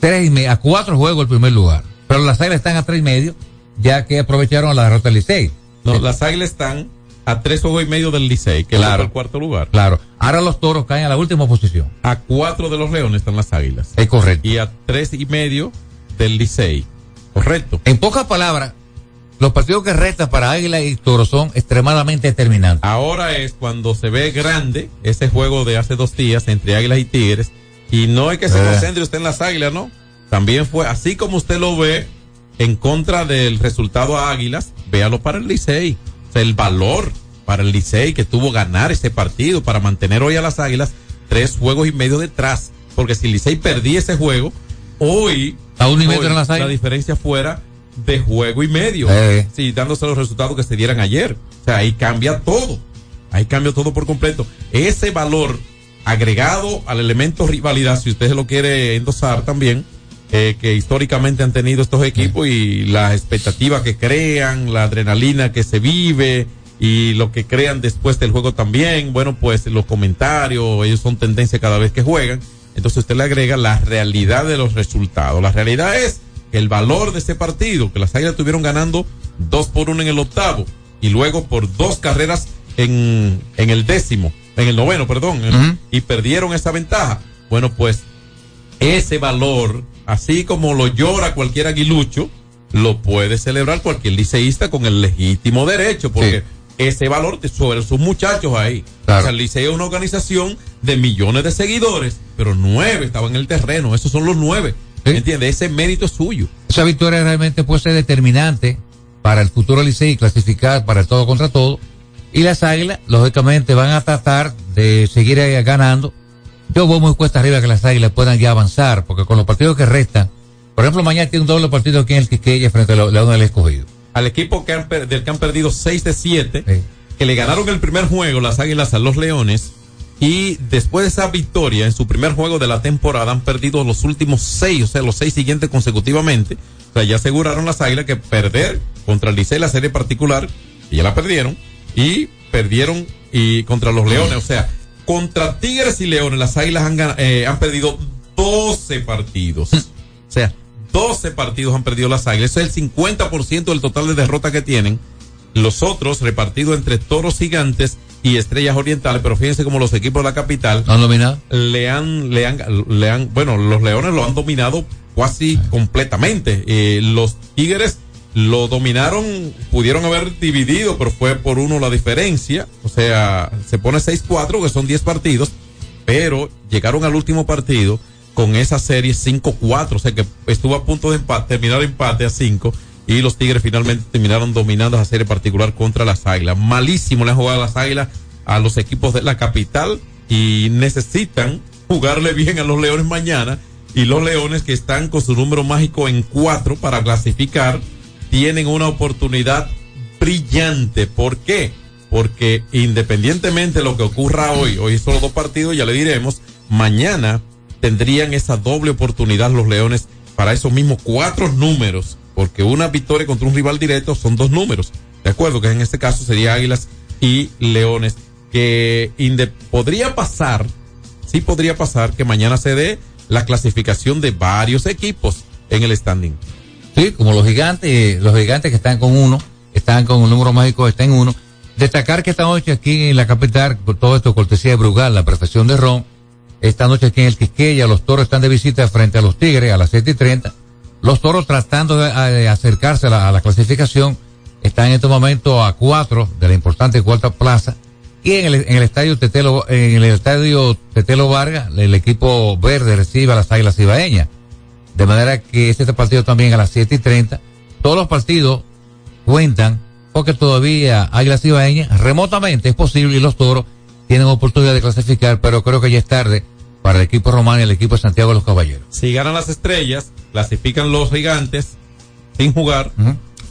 tres y me- a cuatro juegos el primer lugar. Pero las águilas están a tres y medio, ya que aprovecharon la derrota del Licey. No, las águilas están a tres juegos y medio del Licey, que Claro. es el cuarto lugar. Claro. Ahora los toros caen a la última posición. A cuatro de los leones están las águilas. Es correcto. Y a tres y medio del Licey. Correcto. En pocas palabras, los partidos que restan para Águila y Toro son extremadamente determinantes. Ahora es cuando se ve grande ese juego de hace dos días entre Águilas y Tigres. Y no es que se Eh. concentre usted en las Águilas, ¿no? También fue, así como usted lo ve en contra del resultado a Águilas, véalo para el Licey. Sea, el valor para el Licey que tuvo ganar ese partido para mantener hoy a las Águilas tres juegos y medio detrás. Porque si el Licey perdía ese juego, hoy, A uno y medio hoy eran las la diferencia fuera de juego y medio. Eh. Sí, dándose los resultados que se dieran ayer. O sea, ahí cambia todo. Ahí cambia todo por completo. Ese valor agregado al elemento rivalidad, si usted lo quiere endosar también, eh, que históricamente han tenido estos equipos y las expectativas que crean, la adrenalina que se vive y lo que crean después del juego también. Bueno, pues los comentarios, ellos son tendencia cada vez que juegan. Entonces usted le agrega la realidad de los resultados. La realidad es que el valor de este partido, que las águilas estuvieron ganando dos por uno en el octavo y luego por dos carreras en, en el décimo, en el noveno, perdón, y perdieron esa ventaja. Bueno, pues ese valor, así como lo llora cualquier aguilucho, lo puede celebrar cualquier liceísta con el legítimo derecho, porque ese valor de sobre sus muchachos ahí. Claro. O sea, el liceo es una organización de millones de seguidores, pero nueve estaban en el terreno, esos son los nueve. Sí. ¿Entiendes? Ese mérito es suyo. Esa victoria realmente puede ser determinante para el futuro Licey y clasificar para el todo contra todo. Y las águilas, lógicamente, van a tratar de seguir eh, ganando. Yo voy muy cuesta arriba que las águilas puedan ya avanzar, porque con los partidos que restan, por ejemplo, mañana tiene un doble partido aquí en el Quiqueya frente a Leones del Escogido. Al equipo que han, per- del que han perdido 6 de 7, Sí. que le ganaron el primer juego las Águilas a los Leones y después de esa victoria en su primer juego de la temporada han perdido los últimos 6, o sea, los 6 siguientes consecutivamente. O sea, ya aseguraron las Águilas que perder contra el Licey la serie particular, y ya la perdieron, y perdieron y contra los Leones, o sea, contra Tigres y Leones las Águilas han, eh, han perdido 12 partidos. O sea, 12 partidos han perdido las Águilas. Ese es el 50% del total de derrotas que tienen. Los otros repartidos entre Toros Gigantes y Estrellas Orientales, pero fíjense como los equipos de la capital ¿No han dominado? le han, le han, le han, bueno, los Leones lo han dominado casi completamente. Eh, los Tigres lo dominaron, pudieron haber dividido, pero fue por uno la diferencia. O sea, se pone 6-4, que son 10 partidos, pero llegaron al último partido con esa serie 5-4, o sea que estuvo a punto de empate, terminar empate a 5 y los Tigres finalmente terminaron dominando esa serie particular contra las Águilas. Malísimo le han jugado a las Águilas a los equipos de la capital y necesitan jugarle bien a los Leones mañana y los Leones que están con su número mágico en 4 para clasificar tienen una oportunidad brillante. ¿Por qué? Porque independientemente de lo que ocurra hoy, hoy son los dos partidos, ya le diremos, mañana tendrían esa doble oportunidad los Leones para esos mismos cuatro números, porque una victoria contra un rival directo son dos números, ¿de acuerdo? Que en este caso sería Águilas y Leones, que podría pasar, sí podría pasar que mañana se dé la clasificación de varios equipos en el standing. Sí, como los gigantes, los gigantes que están con uno, están con un número mágico, están en uno. Destacar que esta noche aquí en la capital, por todo esto cortesía de Brugal, la perfección de Ron, esta noche aquí en el Quisqueya, los toros están de visita frente a los Tigres a las 7 y 30. Los toros tratando de, acercarse a la, clasificación están en este momento a cuatro de la importante cuarta plaza. Y en el, en el estadio Tetelo, en el estadio Tetelo Vargas, el equipo verde recibe a las águilas ibaeñas. De manera que este partido también a las 7 y 30. Todos los partidos cuentan porque todavía Águilas Ibaeñas remotamente es posible y los toros tienen oportunidad de clasificar, pero creo que ya es tarde para el equipo romano y el equipo de Santiago de los Caballeros. Si ganan las estrellas, clasifican los gigantes sin jugar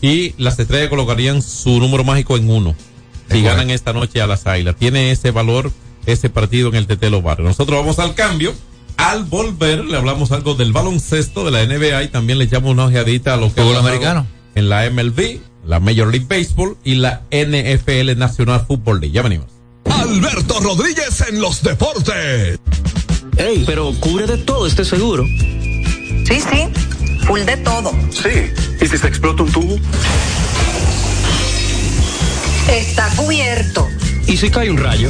y las estrellas colocarían su número mágico en uno. Si ganan esta noche a las águilas. Tiene ese valor ese partido en el Tetelo Barrio. Nosotros vamos al cambio. Al volver le hablamos algo del baloncesto de la NBA y también le echamos una ojeadita a lo que es americano en la MLB, la Major League Baseball y la NFL National Football League. Ya venimos. Alberto Rodríguez en los deportes. Ey, pero cubre de todo este seguro. Sí, sí, full de todo. Sí, ¿y si se explota un tubo? Está cubierto. ¿Y si cae un rayo?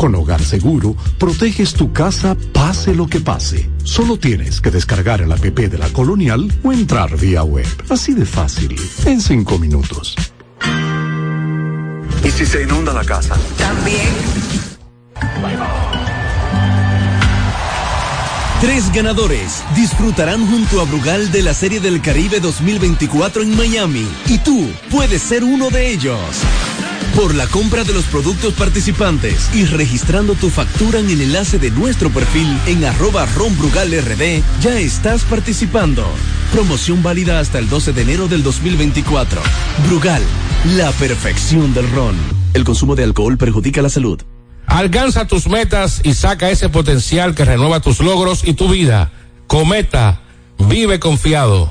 Con Hogar Seguro, proteges tu casa pase lo que pase. Solo tienes que descargar el app de la Colonial o entrar vía web. Así de fácil, en cinco minutos. ¿Y si se inunda la casa? También. Tres ganadores disfrutarán junto a Brugal de la Serie del Caribe 2024 en Miami y tú puedes ser uno de ellos. Por la compra de los productos participantes y registrando tu factura en el enlace de nuestro perfil en arroba ronbrugalrd, ya estás participando. Promoción válida hasta el 12 de enero del 2024. Brugal, la perfección del ron. El consumo de alcohol perjudica la salud. Alcanza tus metas y saca ese potencial que renueva tus logros y tu vida. Cometa, vive confiado.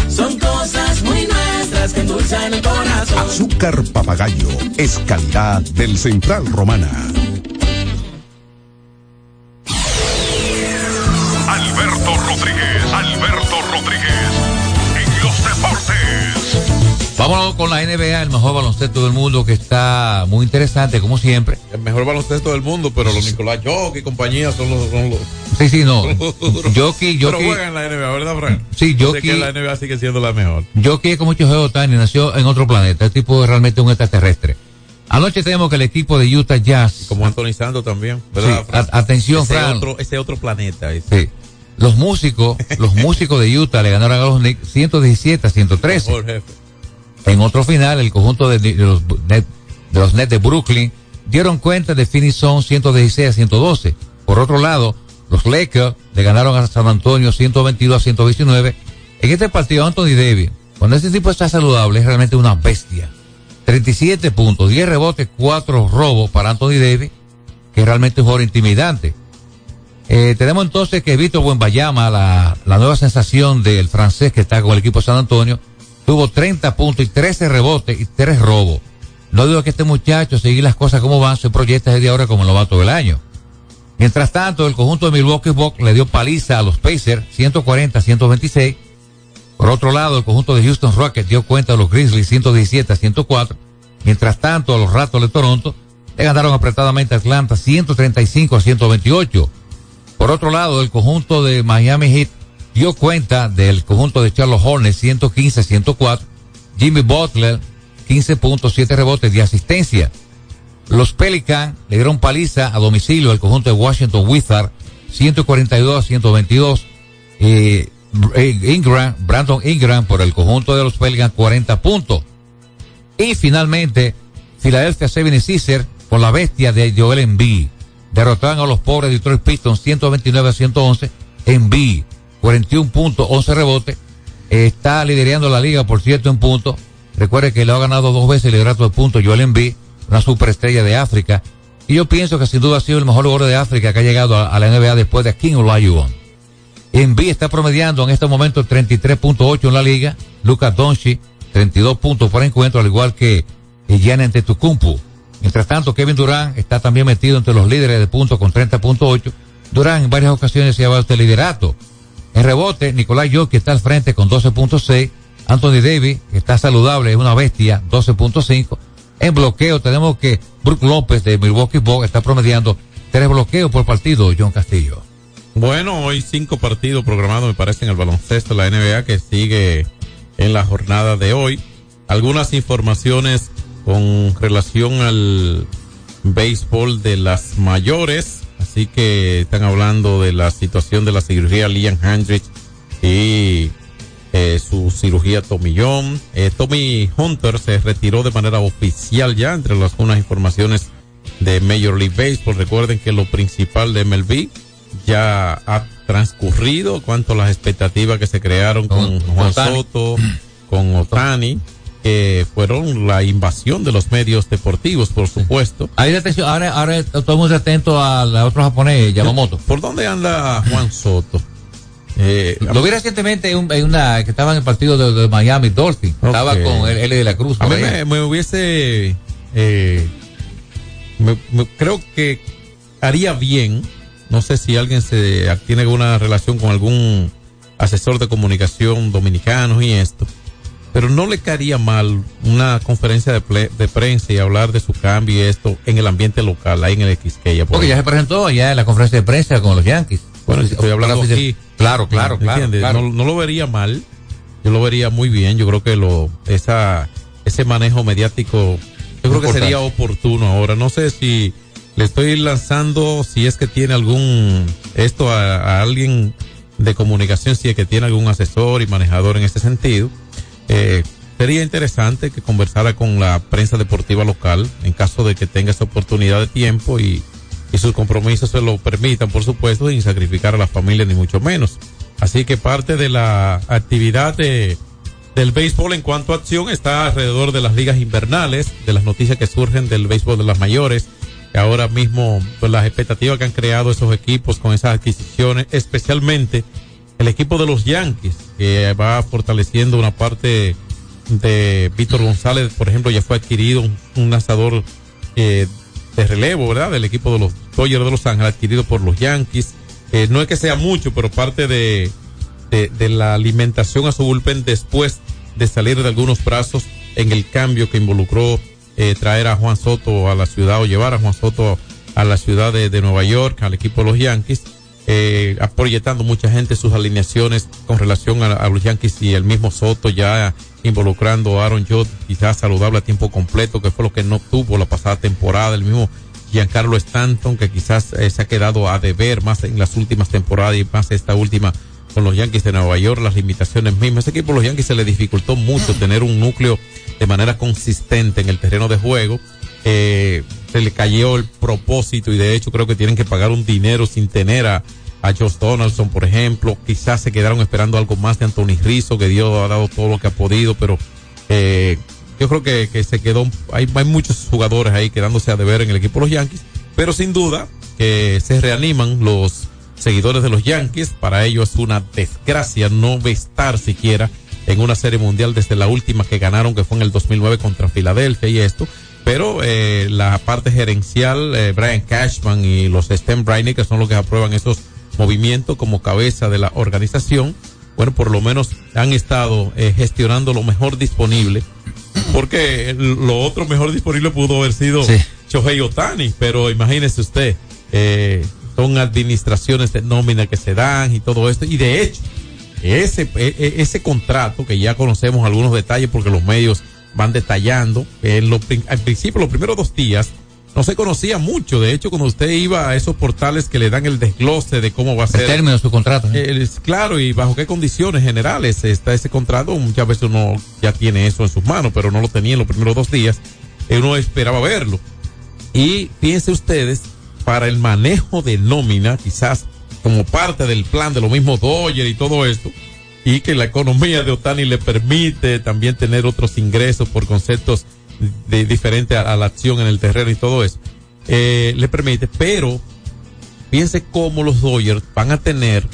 Son cosas muy nuestras que endulzan el corazón. Azúcar papagayo es calidad del Central Romana. Alberto Rodríguez, Alberto Rodríguez, en los deportes. Vámonos con la NBA, el mejor baloncesto del mundo que está muy interesante, como siempre. El mejor baloncesto del mundo, pero los Nicolás Jokic y compañía son los, son los Sí, sí, no. Jokic, Pero juegan en la NBA, ¿verdad, Frank? Sí, Yo sé que la NBA sigue siendo la mejor. Jokic es como Chohei Otani, nació en otro planeta. El tipo es realmente un extraterrestre. Anoche tenemos que el equipo de Utah Jazz. Como Anthony Santos también, ¿verdad? Sí, atención, ese Fran. Otro, ese otro planeta. ese. Sí. Los músicos, los músicos de Utah le ganaron a los Knicks 117 a 113. Mejor jefe. En otro final, el conjunto de, de los, de los Nets de Brooklyn dieron cuenta de Phoenix Suns 116 a 112. Por otro lado, los Lakers le ganaron a San Antonio 122 a 129. En este partido, Anthony Davis, cuando este tipo está saludable, es realmente una bestia. 37 puntos, 10 rebotes, 4 robos para Anthony Davis, que es realmente un jugador intimidante. Eh, tenemos entonces que Víctor Buenbayama, la, la nueva sensación del francés que está con el equipo de San Antonio, tuvo 30 puntos y 13 rebotes y 3 robos. No digo que este muchacho, seguir las cosas como van, se proyecta desde ahora como novato del año. Mientras tanto, el conjunto de Milwaukee Bucks le dio paliza a los Pacers, 140-126. Por otro lado, el conjunto de Houston Rockets dio cuenta a los Grizzlies, 117 a 104. Mientras tanto, a los Raptors de Toronto le ganaron apretadamente a Atlanta, 135 a 128. Por otro lado, el conjunto de Miami Heat dio cuenta del conjunto de Charlotte Hornets, 115 a 104. Jimmy Butler, 15 puntos, 7 rebotes de asistencia. Los Pelicans le dieron paliza a domicilio al conjunto de Washington Wizards, 142 a 122. Eh, Ingram, Brandon Ingram por el conjunto de los Pelicans, 40 puntos. Y finalmente, Philadelphia 76ers con la bestia de Joel Embiid. Derrotaron a los pobres Detroit Pistons 129 a 111. Embiid, 41 puntos, 11 rebotes. está liderando la liga, por cierto, en puntos. Recuerde que le ha ganado dos veces el liderato de puntos Joel Embiid, una superestrella de África. Y yo pienso que sin duda ha sido el mejor jugador de África que ha llegado a, la NBA después de King Olajuwon. Embiid está promediando en este momento 33.8 en la liga. Lucas Doncic 32 puntos por encuentro, al igual que Gianni Antetokounmpo. Mientras tanto, Kevin Durant está también metido entre los líderes de puntos con 30.8. Durant en varias ocasiones se ha llevado este liderato. En rebote, Nicolás Jokic está al frente con 12.6. Anthony Davis, está saludable, es una bestia, 12.5. En bloqueo tenemos que Brook López de Milwaukee Bucks está promediando tres bloqueos por partido, John Castillo. Bueno, hoy cinco partidos programados, me parece, en el baloncesto, la NBA, que sigue en la jornada de hoy. Algunas informaciones con relación al béisbol de las mayores. Así que están hablando de la situación de la cirugía Liam Hendricks y eh, su cirugía Tomillón. Eh, Tommy Hunter se retiró de manera oficial ya entre las unas informaciones de Major League Baseball. Recuerden que lo principal de MLB ya ha transcurrido cuanto a las expectativas que se crearon con, con Juan Otani. Soto, con Otani, que fueron la invasión de los medios deportivos, por supuesto. Ahí atención, ahora, ahora estamos atentos al otro japonés, Yamamoto. ¿Por dónde anda Juan Soto? Eh, lo vi recientemente en, en, una que estaba en el partido de, de Miami Dolphins. Okay. Estaba con L de la Cruz. A mí me, me, hubiese. Eh, me, me, creo que haría bien. No sé si alguien se tiene alguna relación con algún asesor de comunicación dominicano y esto. Pero no le caería mal una conferencia de, ple, de, prensa y hablar de su cambio y esto en el ambiente local, ahí en el Quisqueya. Porque ya se presentó allá en la conferencia de prensa con los Yankees. Bueno, estoy hablando aquí. Claro, claro, claro, claro. No, no, lo vería mal. Yo lo vería muy bien. Yo creo que lo esa ese manejo mediático yo creo que sería oportuno ahora. No sé si le estoy lanzando si es que tiene algún esto a, a alguien de comunicación, si es que tiene algún asesor y manejador en este sentido. Eh, sería interesante que conversara con la prensa deportiva local en caso de que tenga esa oportunidad de tiempo y, y sus compromisos se lo permitan, por supuesto, sin sacrificar a la familia ni mucho menos. Así que parte de la actividad de, del béisbol en cuanto a acción está alrededor de las ligas invernales, de las noticias que surgen del béisbol de las mayores, que ahora mismo pues, las expectativas que han creado esos equipos con esas adquisiciones, especialmente el equipo de los Yankees, que va fortaleciendo una parte de Víctor González, por ejemplo, ya fue adquirido un, un lanzador eh, de relevo, ¿verdad? Del equipo de los Dodgers de Los Ángeles, adquirido por los Yankees. Eh, no es que sea mucho, pero parte de, de, la alimentación a su bullpen después de salir de algunos brazos en el cambio que involucró eh, traer a Juan Soto a la ciudad o llevar a Juan Soto a la ciudad de, de Nueva York, al equipo de los Yankees eh, proyectando mucha gente sus alineaciones con relación a, los Yankees y el mismo Soto ya involucrando a Aaron Judge quizás saludable a tiempo completo, que fue lo que no tuvo la pasada temporada, el mismo Giancarlo Stanton, que quizás eh, se ha quedado a deber más en las últimas temporadas y más esta última con los Yankees de Nueva York, las limitaciones mismas. Ese equipo, los Yankees, se le dificultó mucho tener un núcleo de manera consistente en el terreno de juego. Eh, se le cayó el propósito y de hecho creo que tienen que pagar un dinero sin tener a, a Josh Donaldson, por ejemplo. Quizás se quedaron esperando algo más de Anthony Rizzo, que Dios ha dado todo lo que ha podido, pero eh, yo creo que, que se quedó, hay, hay muchos jugadores ahí quedándose a deber en el equipo de los Yankees, pero sin duda que se reaniman los seguidores de los Yankees. Para ellos es una desgracia no estar siquiera en una serie mundial desde la última que ganaron, que fue en el 2009 contra Filadelfia y esto. Pero eh, la parte gerencial, eh, Brian Cashman y los Stem Briney, que son los que aprueban esos movimientos como cabeza de la organización, bueno, por lo menos han estado eh, gestionando lo mejor disponible. Porque lo otro mejor disponible pudo haber sido Shohei Otani, pero imagínese usted, eh, son administraciones de nómina que se dan y todo esto. Y de hecho, ese, e- e- ese contrato que ya conocemos algunos detalles porque los medios van detallando, en lo al principio, los primeros dos días, no se conocía mucho. De hecho, cuando usted iba a esos portales que le dan el desglose de cómo va a ser. El término de su contrato. ¿eh? Es claro, y bajo qué condiciones generales está ese contrato. Muchas veces uno ya tiene eso en sus manos, pero no lo tenía en los primeros dos días. Eh, Uno esperaba verlo. Y fíjense ustedes, para el manejo de nómina, quizás como parte del plan de lo mismo Doyer y todo esto, y que la economía de Otani le permite también tener otros ingresos por conceptos de, diferentes a, la acción en el terreno y todo eso, eh, le permite, pero fíjense cómo los Dodgers van a tener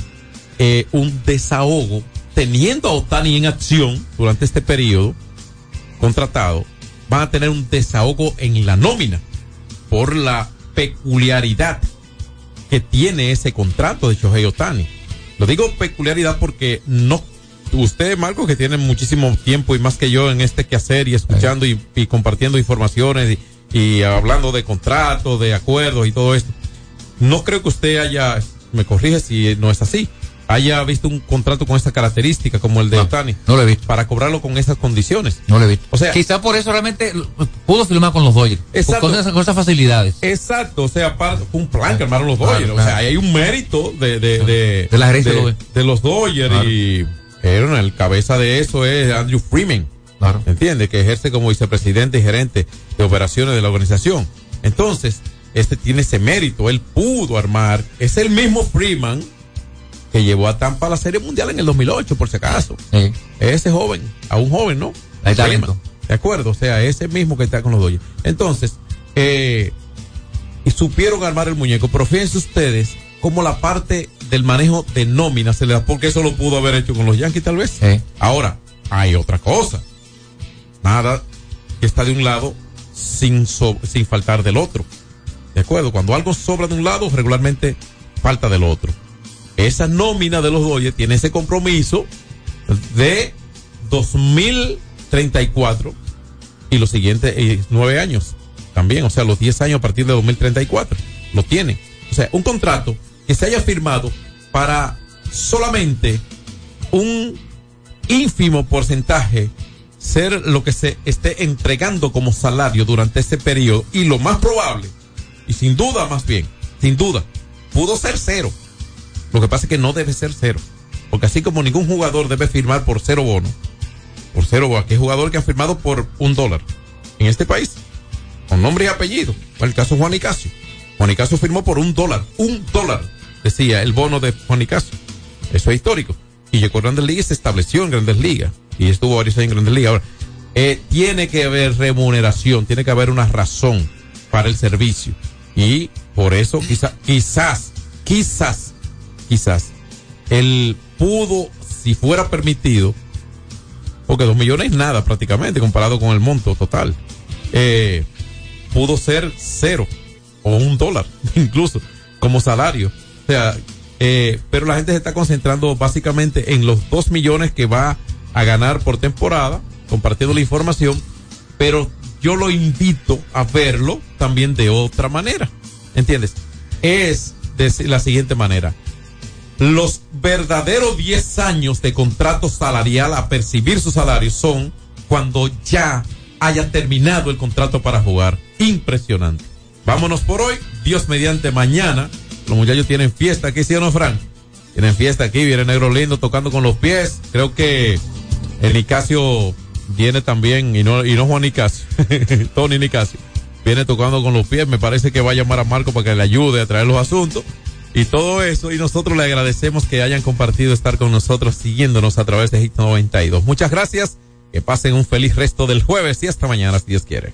eh, un desahogo teniendo a Otani en acción durante este periodo contratado, van a tener un desahogo en la nómina por la peculiaridad que tiene ese contrato de Shohei Otani. Lo digo peculiaridad porque no usted, Marco, que tiene muchísimo tiempo y más que yo en este quehacer y escuchando y, y compartiendo informaciones y, y hablando de contratos, de acuerdos y todo esto, no creo que usted haya, me corrige si no es así, haya visto un contrato con esta característica como el de Otani. No lo he visto. Para cobrarlo con esas condiciones. No lo he visto. O sea, quizá por eso realmente pudo firmar con los Dodgers. Exacto. Con esas, con esas facilidades. Exacto, o sea, para, fue un plan que armaron los Dodgers. Claro, O sea, claro. hay un mérito de, de, de, De la de, de los- Dodgers y pero el cabeza de eso es Andrew Freeman. Claro. ¿Entiende? Que ejerce como vicepresidente y gerente de operaciones de la organización. Entonces, este tiene ese mérito. Él pudo armar. Es el mismo Freeman que llevó a Tampa a la Serie Mundial en el 2008, por si acaso. Sí. Ese joven, a un joven, ¿no? Hay talento. Freeman. De acuerdo, o sea, ese mismo que está con los Dodgers. Entonces, eh, y supieron armar el muñeco, pero fíjense ustedes cómo la parte del manejo de nómina se le da, porque eso lo pudo haber hecho con los Yankees tal vez. Sí. Ahora, hay otra cosa. Nada que está de un lado sin, so- sin faltar del otro. ¿De acuerdo? Cuando algo sobra de un lado, regularmente falta del otro. Esa nómina de los Dodgers tiene ese compromiso de 2034 y los siguientes eh, nueve años también, o sea, los 10 años a partir de 2034. Lo tienen. O sea, un contrato que se haya firmado para solamente un ínfimo porcentaje ser lo que se esté entregando como salario durante ese periodo y lo más probable, y sin duda más bien, sin duda, pudo ser cero. Lo que pasa es que no debe ser cero. Porque así como ningún jugador debe firmar por cero bono, por cero bono, aquí hay jugadores que han firmado por un dólar en este país, con nombre y apellido. Fue el caso Juan Nicasio. Juan Nicasio firmó por un dólar, un dólar, decía el bono de Juan Nicasio. Eso es histórico. Y llegó a Grandes Ligas y se estableció en Grandes Ligas. Y estuvo varios años en Grandes Ligas. Ahora, eh, tiene que haber remuneración, tiene que haber una razón para el servicio. Y por eso quizá, quizás, quizás, quizás, él pudo, si fuera permitido, porque dos millones es nada prácticamente comparado con el monto total, eh, pudo ser cero o un dólar incluso como salario. O sea, eh, pero la gente se está concentrando básicamente en los dos millones que va a ganar por temporada, compartiendo la información, pero yo lo invito a verlo también de otra manera. ¿Entiendes? Es de la siguiente manera. Los verdaderos 10 años de contrato salarial a percibir su salario son cuando ya haya terminado el contrato para jugar. Impresionante. Vámonos por hoy. Dios mediante mañana. Los muchachos tienen fiesta aquí, ¿sí o no, Frank? Tienen fiesta aquí, viene Negro Lindo tocando con los pies. Creo que el Nicasio viene también, y no, y no Juan Nicasio, Tony Nicasio. viene tocando con los pies. Me parece que va a llamar a Marco para que le ayude a traer los asuntos y todo eso. Y nosotros le agradecemos que hayan compartido estar con nosotros siguiéndonos a través de Hit 92. Muchas gracias. Que pasen un feliz resto del jueves y hasta mañana, si Dios quiere.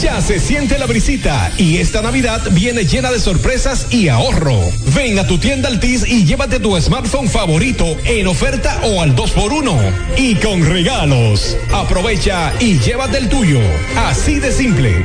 Ya se siente la brisita y esta Navidad viene llena de sorpresas y ahorro. Ven a tu tienda Altis y llévate tu smartphone favorito en oferta o al 2x1 y con regalos. Aprovecha y llévate el tuyo. Así de simple.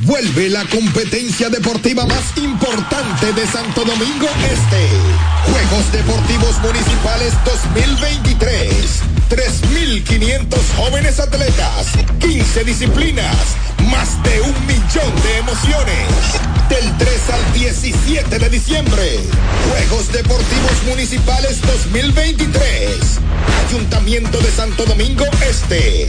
Vuelve la competencia deportiva más importante de Santo Domingo Este. Juegos Deportivos Municipales 2023. 3.500 jóvenes atletas, 15 disciplinas, más de un millón de emociones. Del 3 al 17 de diciembre. Juegos Deportivos Municipales 2023. Ayuntamiento de Santo Domingo Este.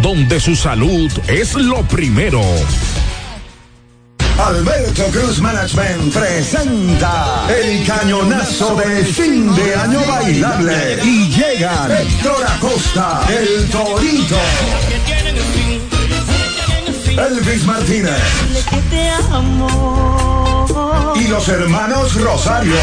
donde su salud es lo primero. Alberto Cruz Management presenta el cañonazo de fin de año bailable y llegan Héctor Acosta, el Torito, Elvis Martínez y los hermanos Rosario.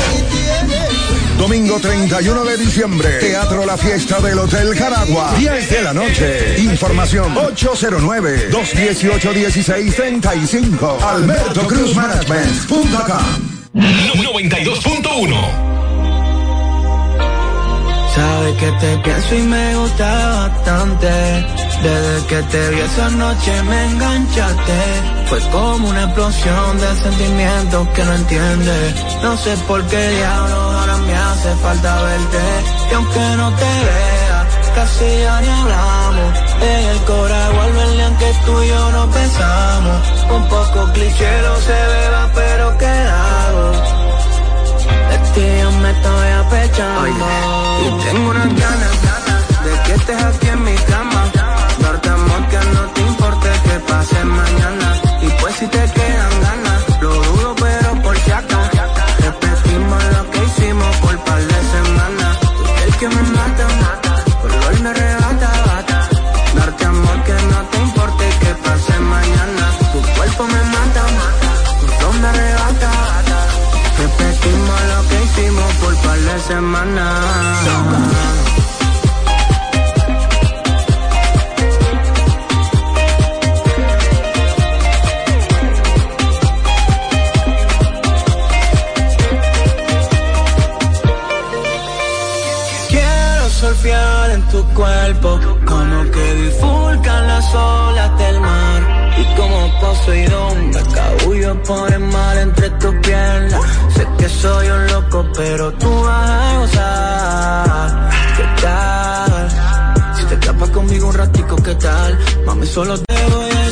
Domingo 31 de diciembre, Teatro La Fiesta del Hotel Caragua, 10 de la noche. Información 809-218-1635. Alberto Cruz Management.com 92.1 Sabes que te pienso y me gusta bastante. Desde que te vi esa noche me enganchaste. Fue como una explosión de sentimientos que no entiendes. No sé por qué diablos ahora me hace falta verte. Y aunque no te vea, casi ya ni hablamos. En el cora vuelve aunque tú y yo no pensamos. Un poco cliché lo se beba, pero ¿qué hago? De ti yo me estoy apechando. Y tengo unas ganas de que estés aquí en mi cama. Darte amor que no te importe que pase mañana. Y pues si te quedan que me mata, color me arrebata, bata. Darte amor que no te importe que pase mañana. Tu cuerpo me mata, tu flow me arrebata, bata. Repetimos lo que hicimos por par de semanas. cuerpo, como que bifurcan las olas del mar. Y como Poseidón, me cabullo por el mar entre tus piernas. Sé que soy un loco, pero tú vas a gozar. ¿Qué tal? Si te escapas conmigo un ratico, ¿qué tal? Mami, solo te voy a